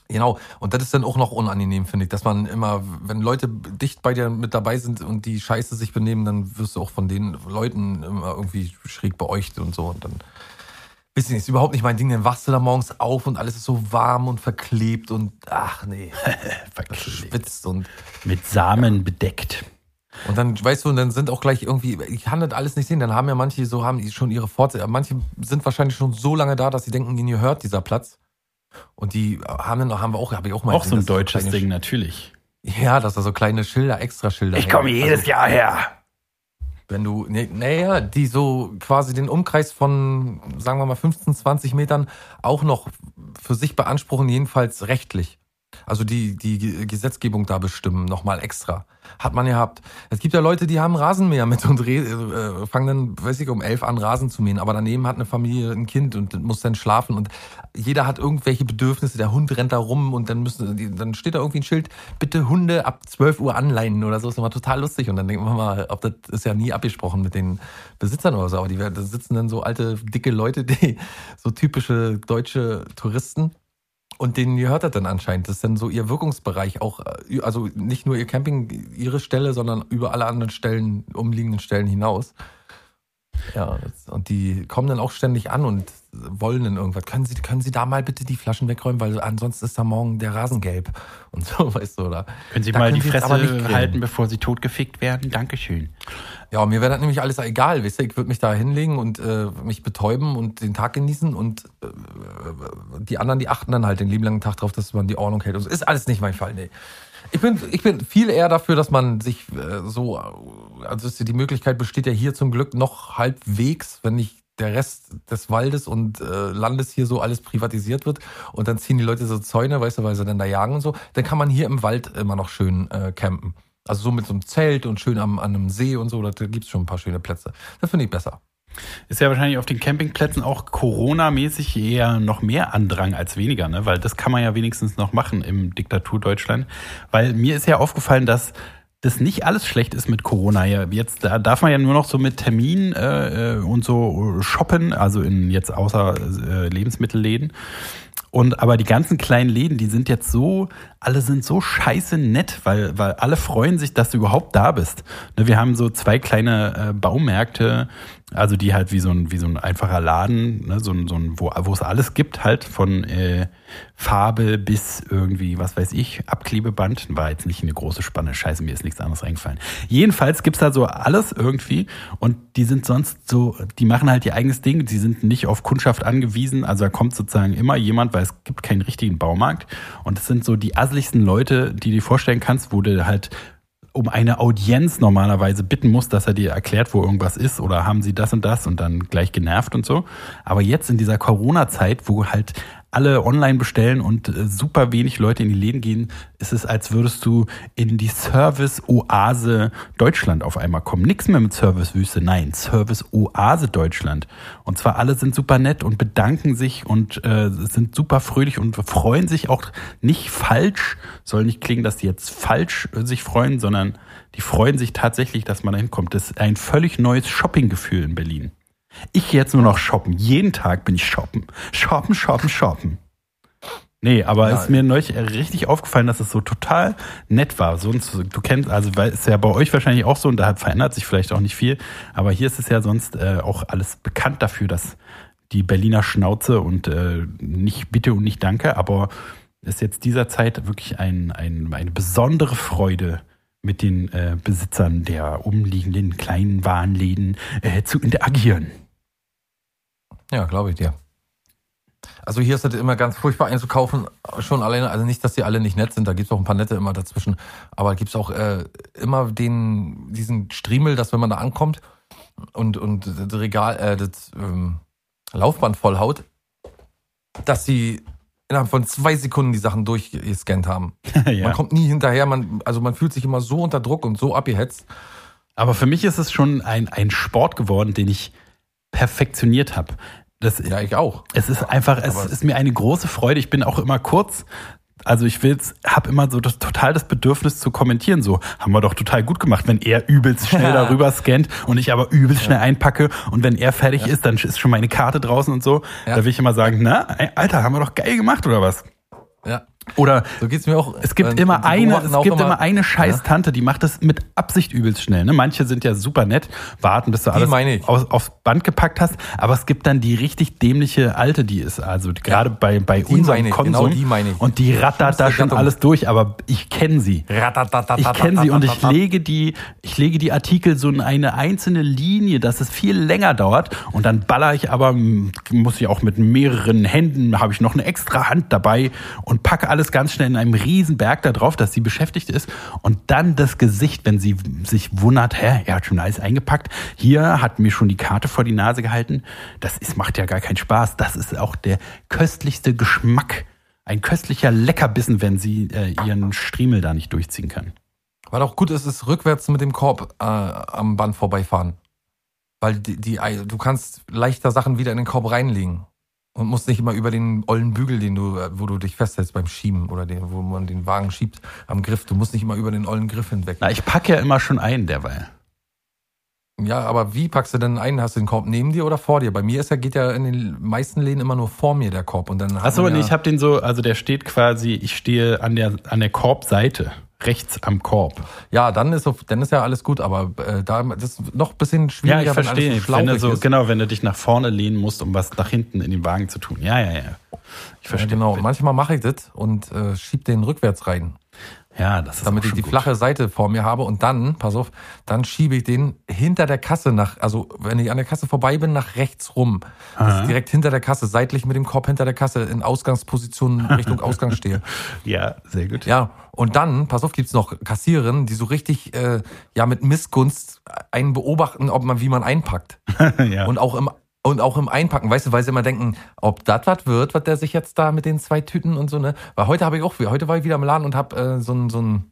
Genau, und das ist dann auch noch unangenehm, finde ich, dass man immer, wenn Leute dicht bei dir mit dabei sind und die Scheiße sich benehmen, dann wirst du auch von den Leuten immer irgendwie schräg beäugt und so. Und dann, ich nicht, ist überhaupt nicht mein Ding, dann wachst du da morgens auf und alles ist so warm und verklebt und ach nee, *laughs* schwitzt und
Mit Samen bedeckt.
und dann, weißt du, und dann sind auch gleich irgendwie, ich kann das alles nicht sehen, dann haben ja manche so, haben die schon ihre Fortsetzung, manche sind wahrscheinlich schon so lange da, dass sie denken, ihnen gehört dieser Platz. Und die haben dann, haben wir auch, habe ich auch mal
Auch so
gesehen,
ein
so
deutsches
kleine
Ding, natürlich.
Ja, dass da so kleine Schilder, extra Schilder.
Ich komme jedes
Also,
Jahr her.
Wenn du, naja, die so quasi den Umkreis von, sagen wir mal, 15, 20 Metern auch noch für sich beanspruchen, jedenfalls rechtlich. Also die, die Ge- Gesetzgebung da bestimmen, nochmal extra. Hat man gehabt. Es gibt ja Leute, die haben Rasenmäher mit und äh, fangen dann, weiß ich, um elf an Rasen zu mähen. Aber daneben hat eine Familie ein Kind und muss dann schlafen und jeder hat irgendwelche Bedürfnisse. Der Hund rennt da rum und dann müssen, dann steht da irgendwie ein Schild, bitte Hunde ab 12 Uhr anleinen oder so. Ist immer total lustig. Und dann denkt man mal, ob das ist ja nie abgesprochen mit den Besitzern oder so. Aber die, da sitzen dann so alte, dicke Leute, die so typische deutsche Touristen. Und denen gehört das dann anscheinend. Das ist dann so ihr Wirkungsbereich auch, äh, also nicht nur ihr Camping, ihre Stelle, sondern über alle anderen Stellen, umliegenden Stellen hinaus. Ja, und die kommen dann auch ständig an und wollen dann irgendwas. Können Sie, können Sie da mal bitte die Flaschen wegräumen, weil ansonsten ist da morgen der Rasen gelb. *laughs* Und so, weißt du, oder?
Können Sie
Da
mal die
können Sie aber nicht
Fresse halten, bevor Sie totgefickt werden? Dankeschön.
Ja, mir wäre das nämlich alles egal, weißt du, ich würde mich da hinlegen und äh, mich betäuben und den Tag genießen und äh, die anderen, die achten dann halt den lieben langen Tag drauf, dass man die Ordnung hält. Und so. Ist alles nicht mein Fall, nee. Ich bin, ich bin viel eher dafür, dass man sich äh, so, also es- die Möglichkeit besteht ja hier zum Glück noch halbwegs, wenn nicht der Rest des Waldes und äh, Landes hier so alles privatisiert wird und dann ziehen die Leute so Zäune, weißt du, weil sie dann da jagen und so, dann kann man hier im Wald immer noch schön äh, campen. Also so mit so einem Zelt und schön am, an einem See und so, da gibt's schon ein paar schöne Plätze. Das finde ich besser.
Ist ja wahrscheinlich auf den Campingplätzen auch Corona-mäßig eher noch mehr Andrang als weniger, ne? Weil das kann man ja wenigstens noch machen im Diktatur Deutschland. Weil mir ist ja aufgefallen, dass das nicht alles schlecht ist mit Corona. Jetzt da darf man ja nur noch so mit Termin äh, äh, und so shoppen, also in jetzt außer äh, Lebensmittelläden. Und aber die ganzen kleinen Läden, die sind jetzt so, alle sind so scheiße nett, weil, weil alle freuen sich, dass du überhaupt da bist. Ne, wir haben so zwei kleine äh, Baumärkte, also die halt wie so ein, wie so ein einfacher Laden, ne, so ein, so ein, wo, wo es alles gibt, halt von äh, Farbe bis irgendwie, was weiß ich, Abklebeband. War jetzt nicht eine große Spanne, scheiße, mir ist nichts anderes eingefallen. Jedenfalls gibt's da so alles irgendwie und die sind sonst so, die machen halt ihr eigenes Ding, die sind nicht auf Kundschaft angewiesen, also da kommt sozusagen immer jemand, weil es gibt keinen richtigen Baumarkt und es sind so die asseligsten Leute, die du dir vorstellen kannst, wo du halt um eine Audienz normalerweise bitten muss, dass er dir erklärt, wo irgendwas ist oder haben sie das und das und dann gleich genervt und so. Aber jetzt in dieser Corona-Zeit, wo halt alle online bestellen und äh, super wenig Leute in die Läden gehen, ist es, als würdest du in die Service-Oase Deutschland auf einmal kommen. Nix mehr mit Service-Wüste, nein, Service-Oase Deutschland. Und zwar alle sind super nett und bedanken sich und äh, sind super fröhlich und freuen sich auch nicht falsch. Soll nicht klingen, dass die jetzt falsch äh, sich freuen, sondern die freuen sich tatsächlich, dass man da hinkommt. Das ist ein völlig neues Shoppinggefühl in Berlin. Ich jetzt nur noch shoppen. Jeden Tag bin ich shoppen. Shoppen, shoppen, shoppen. Nee, aber es ist mir neulich richtig aufgefallen, dass es so total nett war. Sonst, du kennst, also weil es ist ja bei euch wahrscheinlich auch so und da verändert sich vielleicht auch nicht viel. Aber hier ist es ja sonst äh, auch alles bekannt dafür, dass die Berliner Schnauze und äh, nicht bitte und nicht danke, aber ist jetzt dieser Zeit wirklich ein, ein, eine besondere Freude mit den äh, Besitzern der umliegenden kleinen Warenläden äh, zu interagieren.
Ja, glaube ich dir. Also hier ist es immer ganz furchtbar einzukaufen, schon alleine, also nicht, dass die alle nicht nett sind, da gibt's auch ein paar nette immer dazwischen, aber gibt's auch äh, immer den, diesen Striemel, dass wenn man da ankommt und, und das Regal, äh, das ähm, Laufband vollhaut, dass sie innerhalb von zwei Sekunden die Sachen durchgescannt haben. *laughs*
ja.
Man kommt nie hinterher, man, also man fühlt sich immer so unter Druck und so abgehetzt.
Aber für mich ist es schon ein, ein Sport geworden, den ich perfektioniert habe. Das,
Ja, ich auch.
Es ist einfach, es
aber-
ist mir eine große Freude. Ich bin auch immer kurz. Also ich will's, habe immer so das, total das Bedürfnis zu kommentieren. So haben wir doch total gut gemacht, wenn er übelst *laughs* schnell darüber scannt und ich aber übelst schnell einpacke und wenn er fertig ist, dann ist schon meine Karte draußen und so.
Ja.
Da will ich immer sagen, na, Alter, haben wir doch geil gemacht oder was?
Ja.
Oder
So geht's mir auch.
es gibt
Und
immer
die
eine, es gibt immer eine scheiß Tante, die macht das mit Absicht übelst schnell. Ne? Manche sind ja super nett, warten, bis du alles
meine ich.
aus, aufs Band gepackt hast. Aber es gibt dann die richtig dämliche Alte, die ist also gerade bei, bei
Die
unserem
ich,
Konsum.
genau die meine ich.
Und die rattert da schon
Gattung.
alles durch, aber ich kenne sie. Ich kenne sie und ich lege die, ich lege die Artikel so in eine einzelne Linie, dass es viel länger dauert und dann baller ich aber, muss ich auch mit mehreren Händen, habe ich noch eine extra Hand dabei und packe alles alles ganz schnell in einem riesen Berg da drauf, dass sie beschäftigt ist. Und dann das Gesicht, wenn sie sich wundert, hä, er hat schon alles eingepackt. Hier hat mir schon die Karte vor die Nase gehalten. Das ist, macht ja gar keinen Spaß. Das ist auch der köstlichste Geschmack. Ein köstlicher Leckerbissen, wenn sie äh, ihren Striemel da nicht durchziehen kann.
Weil auch gut ist es, rückwärts mit dem Korb äh, am Band vorbeifahren. Weil die, die, du kannst leichter Sachen wieder in den Korb reinlegen. Und musst nicht immer über den ollen Bügel, den du, wo du dich festhältst beim Schieben oder den, wo man den Wagen schiebt am Griff. Du musst nicht immer über den ollen Griff hinweg.
Na, ich packe ja immer schon ein derweil.
Ja, aber wie packst du denn ein? Hast du den Korb neben dir oder vor dir? Bei mir ist ja, geht ja in den meisten Läden immer nur vor mir der Korb und dann.
Achso,
man
nee,
ja,
ich habe den so, also der steht quasi, ich stehe an der, an der Korbseite, rechts am Korb.
Ja, dann ist, auf, dann ist ja alles gut, aber äh, da das ist noch ein bisschen
Ja,
schwieriger,
ich
wenn
verstehe.
alles so
wenn so,
ist.
genau, wenn du dich nach vorne lehnen musst, um was nach hinten in den Wagen zu tun. Ja, ja, ja. Ich
Ja,
verstehe.
genau. Manchmal mache ich das und äh, schieb den rückwärts rein,
Ja, das ist
damit ich die
gut.
flache Seite vor mir habe und dann, pass auf, dann schiebe ich den hinter der Kasse nach, also wenn ich an der Kasse vorbei bin, nach rechts rum. Dass ich direkt hinter der Kasse, seitlich mit dem Korb hinter der Kasse in Ausgangsposition *laughs* Richtung Ausgang stehe.
Ja, sehr gut.
Ja, und dann, pass auf, gibt's noch Kassiererinnen, die so richtig äh, ja mit Missgunst einen beobachten, ob man, wie man einpackt. *laughs*
ja.
Und auch im und auch im Einpacken, weißt du, weil sie immer denken, ob das was wird, was der sich jetzt da mit den zwei Tüten und so, ne? Weil heute habe ich auch, heute war ich wieder im Laden und habe äh, so ein, so ein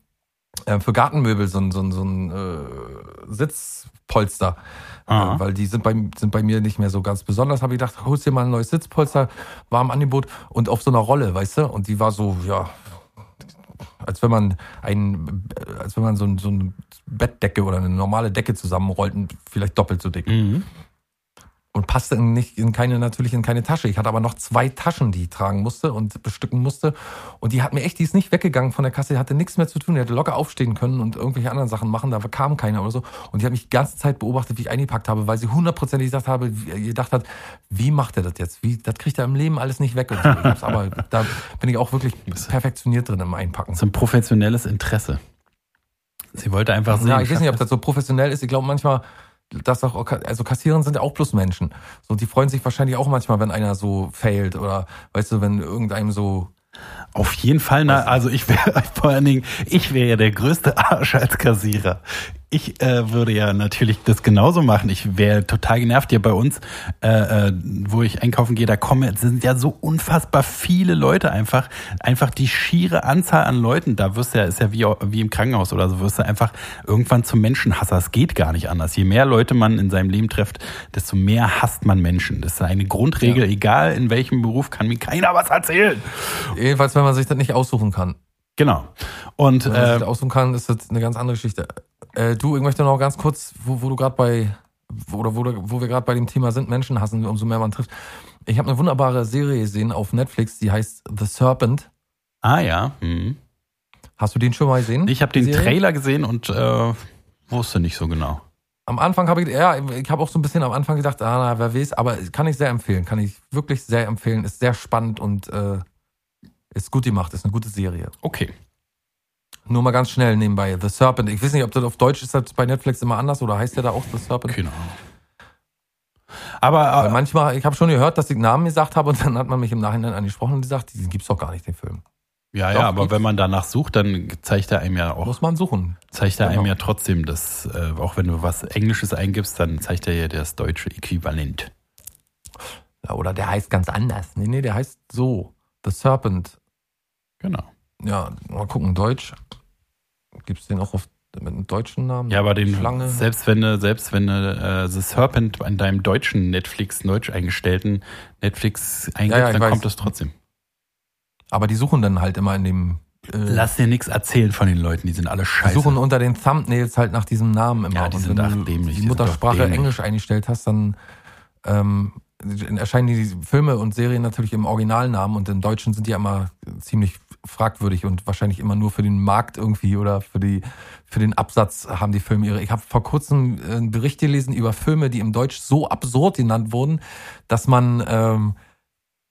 äh, für Gartenmöbel so ein, so ein, so ein äh, Sitzpolster. Äh, weil die sind bei, sind bei mir nicht mehr so ganz besonders. Habe ich gedacht, holst dir mal ein neues Sitzpolster, war im Angebot und auf so einer Rolle, weißt du? Und die war so, ja, als wenn man ein, als wenn man so, ein, so eine Bettdecke oder eine normale Decke zusammenrollt, und vielleicht doppelt so dick
Mhm.
Und passte in nicht in keine natürlich in keine Tasche. Ich hatte aber noch zwei Taschen, die ich tragen musste und bestücken musste und die hat mir echt, die ist nicht weggegangen von der Kasse, die hatte nichts mehr zu tun, die hätte locker aufstehen können und irgendwelche anderen Sachen machen, da kam keiner oder so und die hat mich die ganze Zeit beobachtet, wie ich eingepackt habe, weil sie hundertprozentig gesagt habe, wie- gedacht hat, wie macht er das jetzt? Wie das kriegt er im Leben alles nicht weg und so. Ich aber *laughs* da bin ich auch wirklich perfektioniert drin im Einpacken.
Das ist ein professionelles Interesse. Sie wollte einfach sehen.
Ja, ich weiß nicht, ob das so professionell ist. Ich glaube manchmal, dass auch, also Kassierer sind ja auch bloß Menschen. So, die freuen sich wahrscheinlich auch manchmal, wenn einer so failt oder, weißt du, wenn irgendeinem so,
Auf jeden Fall, na, also ich wäre *laughs* vor allen Dingen, ich wäre ja der größte Arsch als Kassierer. Ich äh, würde ja natürlich das genauso machen. Ich wäre total genervt hier bei uns, äh, äh, wo ich einkaufen gehe. Da kommen, sind ja so unfassbar viele Leute einfach, einfach die schiere Anzahl an Leuten. Da wirst du ja, ist ja wie, wie im Krankenhaus oder so, wirst du einfach irgendwann zum Menschenhasser. Es geht gar nicht anders. Je mehr Leute man in seinem Leben trifft, desto mehr hasst man Menschen. Das ist eine Grundregel. Egal in welchem Beruf kann mir keiner was erzählen.
jedenfalls, wenn man sich das nicht aussuchen kann.
Genau. Und
Wenn man sich
äh,
das aussuchen kann, ist das eine ganz andere Geschichte. Äh, du, ich möchte noch ganz kurz, wo, wo du gerade bei, oder wo, wo wir gerade bei dem Thema sind, Menschen hassen, umso mehr man trifft. Ich habe eine wunderbare Serie gesehen auf Netflix, die heißt The Serpent.
ah ja, hm.
Hast du den schon mal gesehen?
ich habe den
Serie?
Trailer gesehen und äh, wusste nicht so genau.
Am Anfang habe ich, ja, ich habe auch so ein bisschen am Anfang gedacht, ah, na, wer weiß, aber kann ich sehr empfehlen, kann ich wirklich sehr empfehlen, ist sehr spannend und äh, ist gut gemacht, ist eine gute Serie.
Okay.
Nur mal ganz schnell nebenbei, The Serpent. Ich weiß nicht, ob das auf Deutsch ist das bei Netflix immer anders oder heißt der da auch The Serpent?
Keine Ahnung. Aber
Weil
äh,
manchmal, ich habe schon gehört, dass ich Namen gesagt habe und *laughs* dann hat man mich im Nachhinein angesprochen und gesagt, diesen gibt's doch gar nicht, den Film.
ja,
doch,
ja, aber
gibt's.
wenn man danach sucht, dann zeigt er einem ja auch,
Muss man suchen.
zeigt er einem
genau.
ja trotzdem das, äh, auch wenn du was Englisches eingibst, dann zeigt er ja das deutsche Äquivalent.
Ja, oder der heißt ganz anders. Nee, nee, der heißt so. The Serpent.
Genau.
Ja, mal gucken, Deutsch. Gibt's den auch auf, mit einem deutschen Namen?
Ja, aber den,
Schlange.
selbst wenn du, selbst wenn du äh, The Serpent an deinem deutschen Netflix, deutsch eingestellten Netflix eingibst,
Ja, ja,
dann
weiß.
kommt das trotzdem.
Aber die suchen dann halt immer in dem. Äh,
Lass dir nichts erzählen von den Leuten, die sind alle
die
scheiße.
suchen unter den Thumbnails halt nach diesem Namen immer.
Ja, die
Und
sind
wenn
ach,
du
die
die Muttersprache. Englisch eingestellt hast, dann ähm, erscheinen die Filme und Serien natürlich im Originalnamen und im Deutschen sind die ja immer ziemlich fragwürdig und wahrscheinlich immer nur für den Markt irgendwie oder für die für den Absatz haben die Filme ihre. Ich habe vor kurzem äh, einen Bericht gelesen über Filme, die im Deutsch so absurd genannt wurden, dass man ähm,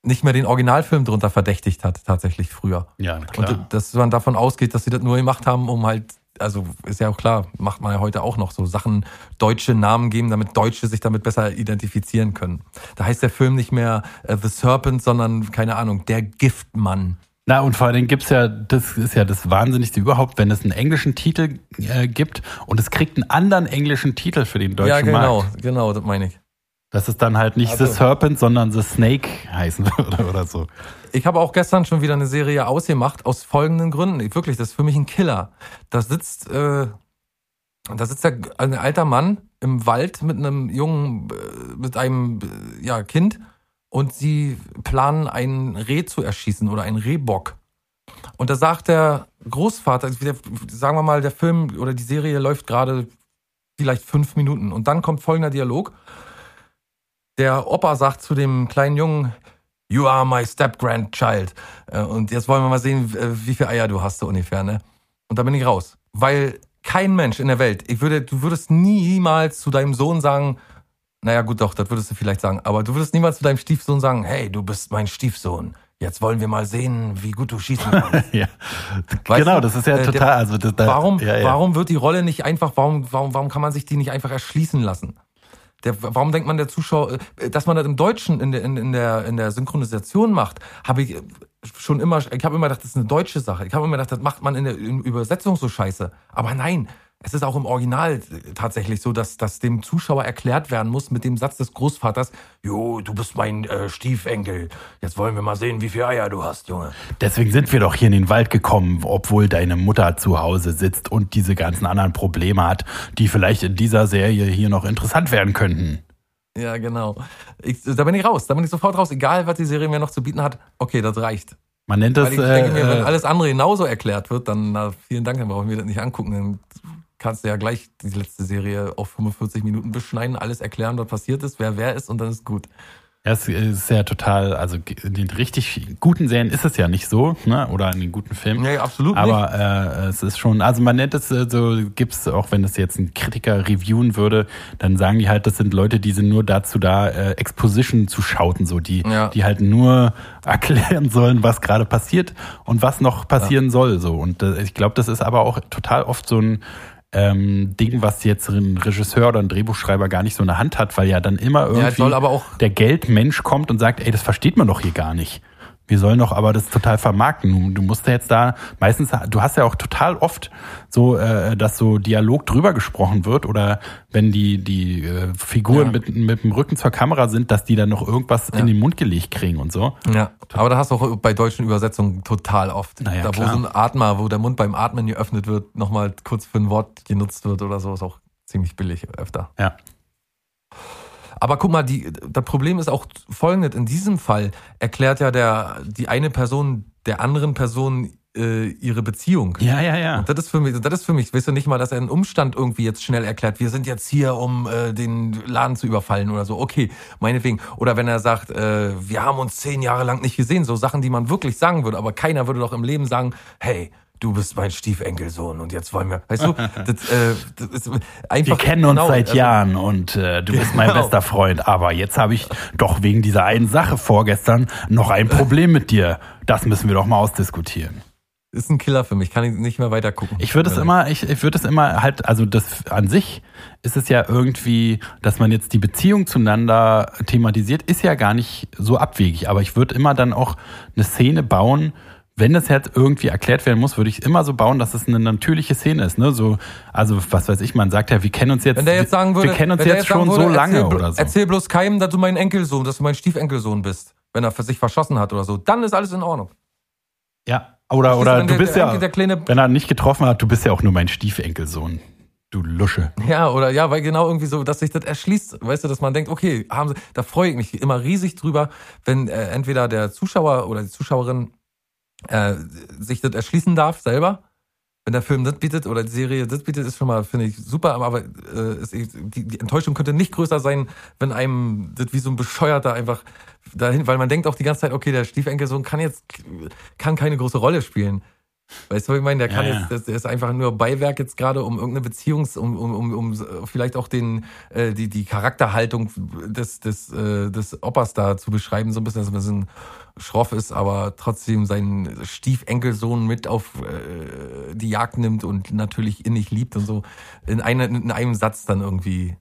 nicht mehr den Originalfilm drunter verdächtigt hat, tatsächlich früher.
ja, klar.
Und dass man davon ausgeht, dass sie das nur gemacht haben, um halt, also ist ja auch klar, macht man ja heute auch noch so Sachen, deutsche Namen geben, damit Deutsche sich damit besser identifizieren können. Da heißt der Film nicht mehr äh, The Serpent, sondern, keine Ahnung, der Giftmann.
Na, und vor allen Dingen gibt's ja, das ist ja das Wahnsinnigste überhaupt, wenn es einen englischen Titel äh, gibt und es kriegt einen anderen englischen Titel für den deutschen
ja, genau,
Markt.
genau, das meine ich.
Dass es dann halt nicht
Also-
The Serpent, sondern The Snake heißen *laughs* würde oder so.
Ich habe auch gestern schon wieder eine Serie ausgemacht, aus folgenden Gründen. Ich, wirklich, das ist für mich ein Killer. Da sitzt, äh, da sitzt der, ein alter Mann im Wald mit einem jungen, äh, mit einem äh, ja, Kind und sie planen, ein Reh zu erschießen oder einen Rehbock. Und da sagt der Großvater, sagen wir mal, der Film oder die Serie läuft gerade vielleicht fünf Minuten. Und dann kommt folgender Dialog. Der Opa sagt zu dem kleinen Jungen, You are my step-grandchild. Äh, Und jetzt wollen wir mal sehen, äh, wie viele Eier du hast so ungefähr, ne? Und da bin ich raus. Weil kein Mensch in der Welt, ich würde, du würdest niemals zu deinem Sohn sagen, naja gut, doch, das würdest du vielleicht sagen, aber du würdest niemals zu deinem Stiefsohn sagen, hey, du bist mein Stiefsohn. Jetzt wollen wir mal sehen, wie gut du schießen kannst. *laughs*
ja.
Weißt
genau,
du,
das ist ja
äh,
total, also das, da,
Warum,
ja, ja.
warum wird die Rolle nicht einfach, warum, warum, warum kann man sich die nicht einfach erschließen lassen? Der, warum denkt man der Zuschauer, äh, dass man das im Deutschen in der, in, in der, in der Synchronisation macht, habe ich äh, schon immer, ich habe immer gedacht, das ist eine deutsche Sache. Ich habe immer gedacht, das macht man in der Übersetzung so scheiße. Aber nein, es ist auch im Original äh, tatsächlich so, dass, dass dem Zuschauer erklärt werden muss mit dem Satz des Großvaters, Jo, du bist mein äh, Stiefenkel. Jetzt wollen wir mal sehen, wie viele Eier du hast, Junge.
Deswegen sind wir doch hier in den Wald gekommen, obwohl deine Mutter zu Hause sitzt und diese ganzen anderen Probleme hat, die vielleicht in dieser Serie hier noch interessant werden könnten.
Ja, genau. Ich, da bin ich raus. Da bin ich sofort raus. Egal, was die Serie mir noch zu bieten hat. Okay, das reicht.
Man nennt das,
Weil ich denke mir, wenn
äh,
alles andere genauso erklärt wird, dann na, vielen Dank, dann brauchen wir das nicht angucken. Dann kannst du ja gleich die letzte Serie auf 45 Minuten beschneiden, alles erklären, was passiert ist, wer wer ist und dann ist gut.
Ja, es ist ja total, also in den richtig guten Serien ist es ja nicht so, ne? oder in den guten Filmen.
Nee, absolut
Aber äh, es ist schon, also man nennt es äh, so, gibt's auch wenn es jetzt ein Kritiker reviewen würde, dann sagen die halt, das sind Leute, die sind nur dazu da, äh, Exposition zu schauten, so die,
Ja.
die halt nur *laughs* erklären sollen, was gerade passiert und was noch passieren soll. So. Und äh, ich glaube, das ist aber auch total oft so ein ähm, Ding, was jetzt ein Regisseur oder ein Drehbuchschreiber gar nicht so in der Hand hat, weil ja dann immer irgendwie
Ja,
der Geldmensch kommt und sagt, ey, das versteht man doch hier gar nicht. Wir sollen doch aber das total vermarkten. Du, musst ja jetzt da, meistens, du hast ja auch total oft so, äh, dass so Dialog drüber gesprochen wird oder wenn die, die äh, Figuren
Ja.
mit, mit dem Rücken zur Kamera sind, dass die dann noch irgendwas
Ja.
in den Mund gelegt kriegen und so.
Ja, aber da hast du auch bei deutschen Übersetzungen total oft.
Naja,
da wo
klar.
so ein Atmer, wo der Mund beim Atmen geöffnet wird, nochmal kurz für ein Wort genutzt wird oder so, ist auch ziemlich billig öfter.
Ja.
Aber guck mal, die, das Problem ist auch folgendes. In diesem Fall erklärt ja der, die eine Person der anderen Person äh, ihre Beziehung.
Ja, ja, ja.
Und das ist für mich, das ist für mich, weißt du nicht mal, dass er einen Umstand irgendwie jetzt schnell erklärt. Wir sind jetzt hier, um äh, den Laden zu überfallen oder so. Okay, meinetwegen. Oder wenn er sagt, äh, wir haben uns zehn Jahre lang nicht gesehen, so Sachen, die man wirklich sagen würde. Aber keiner würde doch im Leben sagen, hey, du bist mein Stiefenkelsohn und jetzt wollen wir, weißt du, *laughs* das, äh, das ist einfach.
Wir kennen uns
genau,
seit
also-
Jahren und äh, du bist mein
Genau.
bester Freund. Aber jetzt habe ich doch wegen dieser einen Sache vorgestern noch ein Problem mit dir. Das müssen wir doch mal ausdiskutieren.
Ist ein Killer für mich, kann ich nicht mehr weiter gucken.
Ich würde es immer, ich, ich würde es immer halt, also das an sich ist es ja irgendwie, dass man jetzt die Beziehung zueinander thematisiert, ist ja gar nicht so abwegig. Aber ich würde immer dann auch eine Szene bauen, wenn das jetzt irgendwie erklärt werden muss, würde ich immer so bauen, dass es eine natürliche Szene ist. Ne? So, also was weiß ich, man sagt ja, wir kennen uns jetzt,
Wenn der jetzt sagen würde,
wir kennen uns jetzt
sagen
schon
würde,
so lange
erzähl,
oder so.
Erzähl bloß keinem, dass du mein Enkelsohn, dass du mein Stiefenkelsohn bist, wenn er für sich verschossen hat oder so. Dann ist alles in Ordnung.
Ja, oder, oder du
der-
bist
der,
ja,
kleine,
wenn er nicht getroffen hat, du bist ja auch nur mein Stiefenkelsohn. Du Lusche.
ja, oder ja, weil genau irgendwie so, dass sich das erschließt, weißt du, dass man denkt, okay, haben sie, da freue ich mich immer riesig drüber, wenn äh, entweder der Zuschauer oder die Zuschauerin äh, sich das erschließen darf selber. Wenn der Film das bietet oder die Serie das bietet, ist schon mal, finde ich, super, aber, äh, ist, die, die Enttäuschung könnte nicht größer sein, wenn einem das wie so ein Bescheuerter einfach dahin, weil man denkt auch die ganze Zeit, okay, der Stiefenkelsohn kann jetzt, kann keine große Rolle spielen. Weißt du, was ich meine? Der kann
Ja, ja.
jetzt, das, der ist einfach nur Beiwerk jetzt gerade, um irgendeine Beziehungs, um, um, um, um vielleicht auch den, äh, die, die Charakterhaltung des, des, äh, des Opas da zu beschreiben, so ein bisschen, dass er ein bisschen schroff ist, aber trotzdem seinen Stiefenkelsohn mit auf äh, die Jagd nimmt und natürlich innig liebt und so in, einer, in einem Satz dann irgendwie.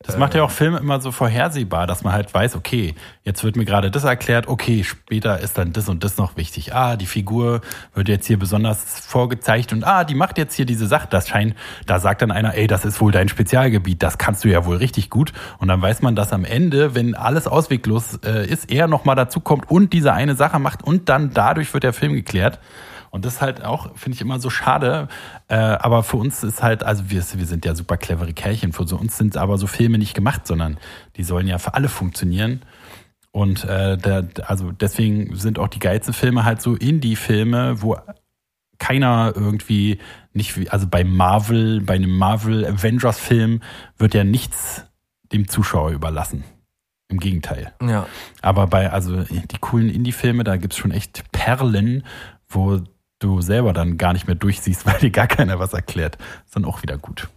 Das macht ja auch Filme immer so vorhersehbar, dass man halt weiß, okay, jetzt wird mir gerade das erklärt, okay, später ist dann das und das noch wichtig. Ah, die Figur wird jetzt hier besonders vorgezeigt und ah, die macht jetzt hier diese Sache. Das scheint, da sagt dann einer, ey, das ist wohl dein Spezialgebiet, das kannst du ja wohl richtig gut. Und dann weiß man, dass am Ende, wenn alles ausweglos äh, ist, er nochmal dazu kommt und diese eine Sache macht und dann dadurch wird der Film geklärt. Und das ist halt auch, finde ich immer so schade. Äh, aber für uns ist halt, also wir, wir sind ja super clevere Kerlchen. Für so uns sind aber so Filme nicht gemacht, sondern die sollen ja für alle funktionieren. Und äh, der, also deswegen sind auch die geilsten Filme halt so Indie-Filme, wo keiner irgendwie nicht, also bei Marvel, bei einem Marvel Avengers Film wird ja nichts dem Zuschauer überlassen. Im Gegenteil.
Ja.
Aber bei, also die coolen Indie-Filme, da gibt's schon echt Perlen, wo du selber dann gar nicht mehr durchsiehst, *laughs* weil dir gar keiner was erklärt. Ist dann auch wieder gut.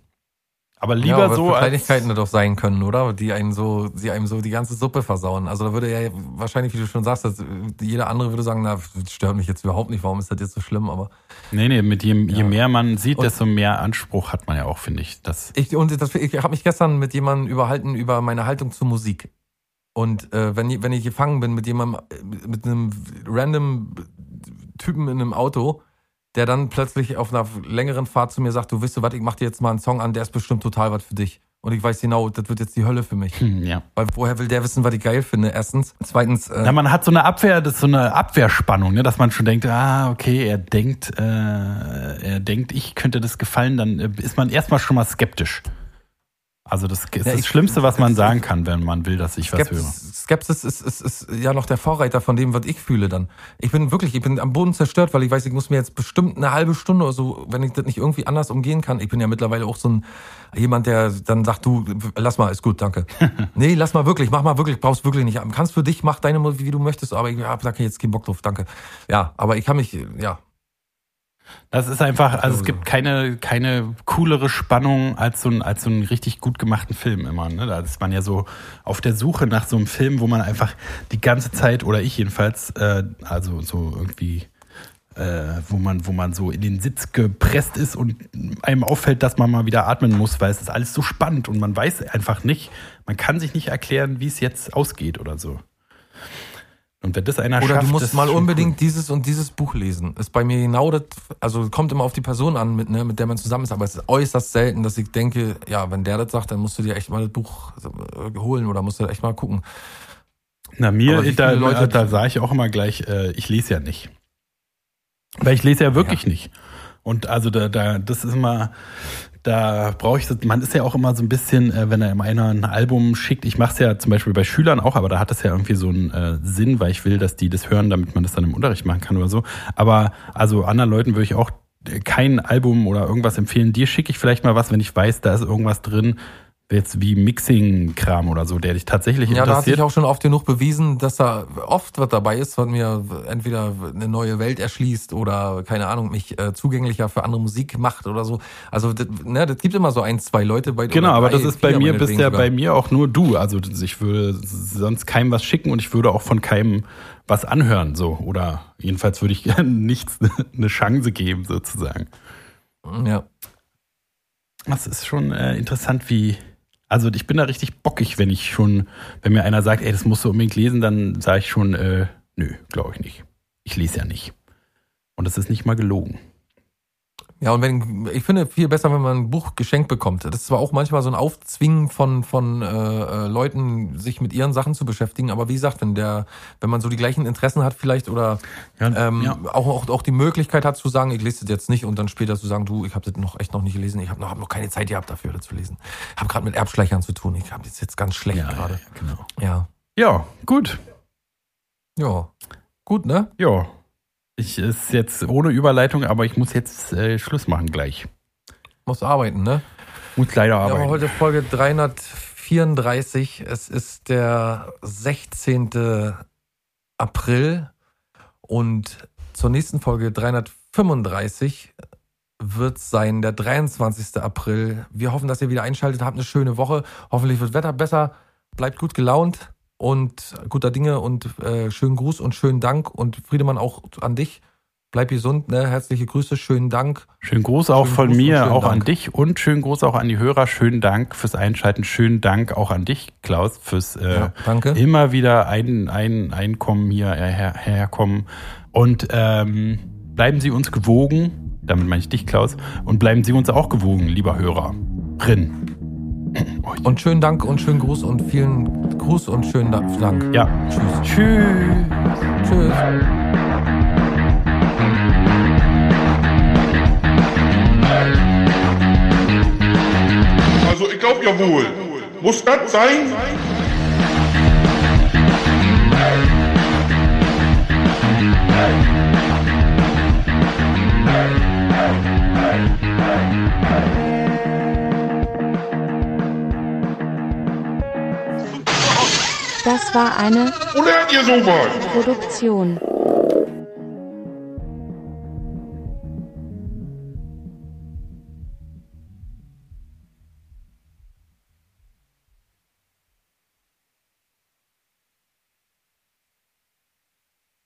Aber lieber
ja, aber
so
Kleinigkeiten doch sein können, oder? Die einen so, die einem so die ganze Suppe versauen. Also da würde ja wahrscheinlich, wie du schon sagst, dass jeder andere würde sagen, na, das stört mich jetzt überhaupt nicht, warum ist das jetzt so schlimm? Aber
Nee, nee, mit je, je
Ja.
mehr man sieht,
Und-
desto mehr Anspruch hat man ja auch, finde ich. Das,
ich und das, ich habe mich gestern mit jemandem überhalten über meine Haltung zur Musik. Und äh, wenn, ich- wenn ich gefangen bin mit jemandem, äh, mit einem random Typen in einem Auto, der dann plötzlich auf einer längeren Fahrt zu mir sagt, du weißt du was, ich mach dir jetzt mal einen Song an, der ist bestimmt total was für dich. Und ich weiß genau, das wird jetzt die Hölle für mich.
hm, ja.
Weil woher will der wissen, was ich geil finde? Erstens. Zweitens, äh,
Na, man hat so eine Abwehr, das ist so eine Abwehrspannung, ne, dass man schon denkt, ah, okay, er denkt, äh, er denkt, ich könnte das gefallen, dann äh, ist man erstmal schon mal skeptisch. Also das ist
Ja,
das Schlimmste, was man sagen kann, wenn man will, dass ich was höre.
Skepsis, Skepsis ist, ist, ist ja noch der Vorreiter von dem, was ich fühle dann. Ich bin wirklich, ich bin am Boden zerstört, weil ich weiß, ich muss mir jetzt bestimmt eine halbe Stunde oder so, wenn ich das nicht irgendwie anders umgehen kann. Ich bin ja mittlerweile auch so ein jemand, der dann sagt, du, lass mal, ist gut, danke. *laughs* nee, lass mal wirklich, mach mal wirklich, brauchst wirklich nicht. Kannst für dich, mach deine Musik, wie du möchtest, aber ich habe da jetzt keinen Bock drauf, danke. Ja, aber ich kann mich, ja,
Das ist einfach, also es
Also-
gibt keine, keine coolere Spannung als so, ein, als so einen richtig gut gemachten Film immer. Ne? Da ist man ja so auf der Suche nach so einem Film, wo man einfach die ganze Zeit, oder ich jedenfalls, äh, also so irgendwie, äh, wo man, wo man so in den Sitz gepresst ist und einem auffällt, dass man mal wieder atmen muss, weil es ist alles so spannend und man weiß einfach nicht, man kann sich nicht erklären, wie es jetzt ausgeht oder so. Und wenn das einer
Oder
schafft,
du musst mal unbedingt dieses und dieses Buch lesen. Ist bei mir genau das, also kommt immer auf die Person an, mit, ne, mit der man zusammen ist, aber es ist äußerst selten, dass ich denke, ja, wenn der das sagt, dann musst du dir echt mal das Buch äh, holen oder musst du echt mal gucken.
Na, mir, da,
Leute-
da sage ich auch immer gleich, äh, ich lese ja nicht. Weil ich lese ja wirklich nicht. Und also da, da, das ist immer, da brauche ich, das- man ist ja auch immer so ein bisschen, äh, wenn er einer ein Album schickt, ich mache es ja zum Beispiel bei Schülern auch, aber da hat das ja irgendwie so einen äh, Sinn, weil ich will, dass die das hören, damit man das dann im Unterricht machen kann oder so. Aber also anderen Leuten würde ich auch äh, kein Album oder irgendwas empfehlen. Dir schicke ich vielleicht mal was, wenn ich weiß, da ist irgendwas drin, jetzt wie Mixing-Kram oder so, der dich tatsächlich
Ja, da hat
interessiert.
sich auch schon oft genug bewiesen, dass da oft was dabei ist, was mir entweder eine neue Welt erschließt oder, keine Ahnung, mich äh, zugänglicher für andere Musik macht oder so. Also, das, ne, das gibt immer so ein, zwei Leute bei
Genau,
oder
aber
drei,
das ist bei mir bisher
sogar.
bei mir auch nur du. Also ich würde sonst keinem was schicken und ich würde auch von keinem was anhören, so. Oder jedenfalls würde ich *laughs* nichts eine Chance geben, sozusagen.
Ja.
Das ist schon äh, interessant, wie. Also ich bin da richtig bockig, wenn ich schon, wenn mir einer sagt, ey, das musst du unbedingt lesen, dann sage ich schon, äh, nö, glaube ich nicht. Ich lese ja nicht. Und das ist nicht mal gelogen.
Ja, und wenn, ich finde viel besser, wenn man ein Buch geschenkt bekommt. Das ist zwar auch manchmal so ein Aufzwingen von, von äh, äh, Leuten, sich mit ihren Sachen zu beschäftigen, aber wie gesagt, wenn der, wenn man so die gleichen Interessen hat vielleicht oder
Ja,
ähm,
ja.
auch, auch, auch die Möglichkeit hat zu sagen, ich lese das jetzt nicht und dann später zu sagen, du, ich habe das noch echt noch nicht gelesen, ich habe noch, hab noch keine Zeit gehabt dafür, das zu lesen. Ich habe gerade mit Erbschleichern zu tun, ich habe das jetzt ganz schlecht
Ja,
gerade.
ja, genau.
Ja.
Ja, gut.
Ja. Gut, ne?
Ja. Ich ist jetzt ohne Überleitung, aber ich muss jetzt äh, Schluss machen gleich.
Muss arbeiten, ne?
Muss leider
Ja, aber
arbeiten.
heute Folge 334. Es ist der 16. April und zur nächsten Folge 335 wird sein der 23. April. Wir hoffen, dass ihr wieder einschaltet. Habt eine schöne Woche. Hoffentlich wird Wetter besser. Bleibt gut gelaunt und guter Dinge und äh, schönen Gruß und schönen Dank und Friedemann auch an dich. bleib gesund, ne? Herzliche Grüße, schönen Dank.
Schönen Gruß auch
Schönen
von
Gruß
mir, auch an
Dank.
dich und schönen Gruß auch an die Hörer. Schönen Dank fürs Einschalten. Schönen Dank auch an dich, Klaus, fürs äh,
Ja,
immer wieder ein, ein Einkommen hier äh, her, herkommen. Und ähm, bleiben Sie uns gewogen, damit meine ich dich, Klaus, und bleiben Sie uns auch gewogen, lieber Hörer. Drin.
Und schönen Dank und schönen Gruß und vielen Gruß und schönen Dank.
Ja.
Tschüss.
Tschüss.
Tschüss.
Also ich glaube ja wohl. Muss das sein?
Das war eine? Produktion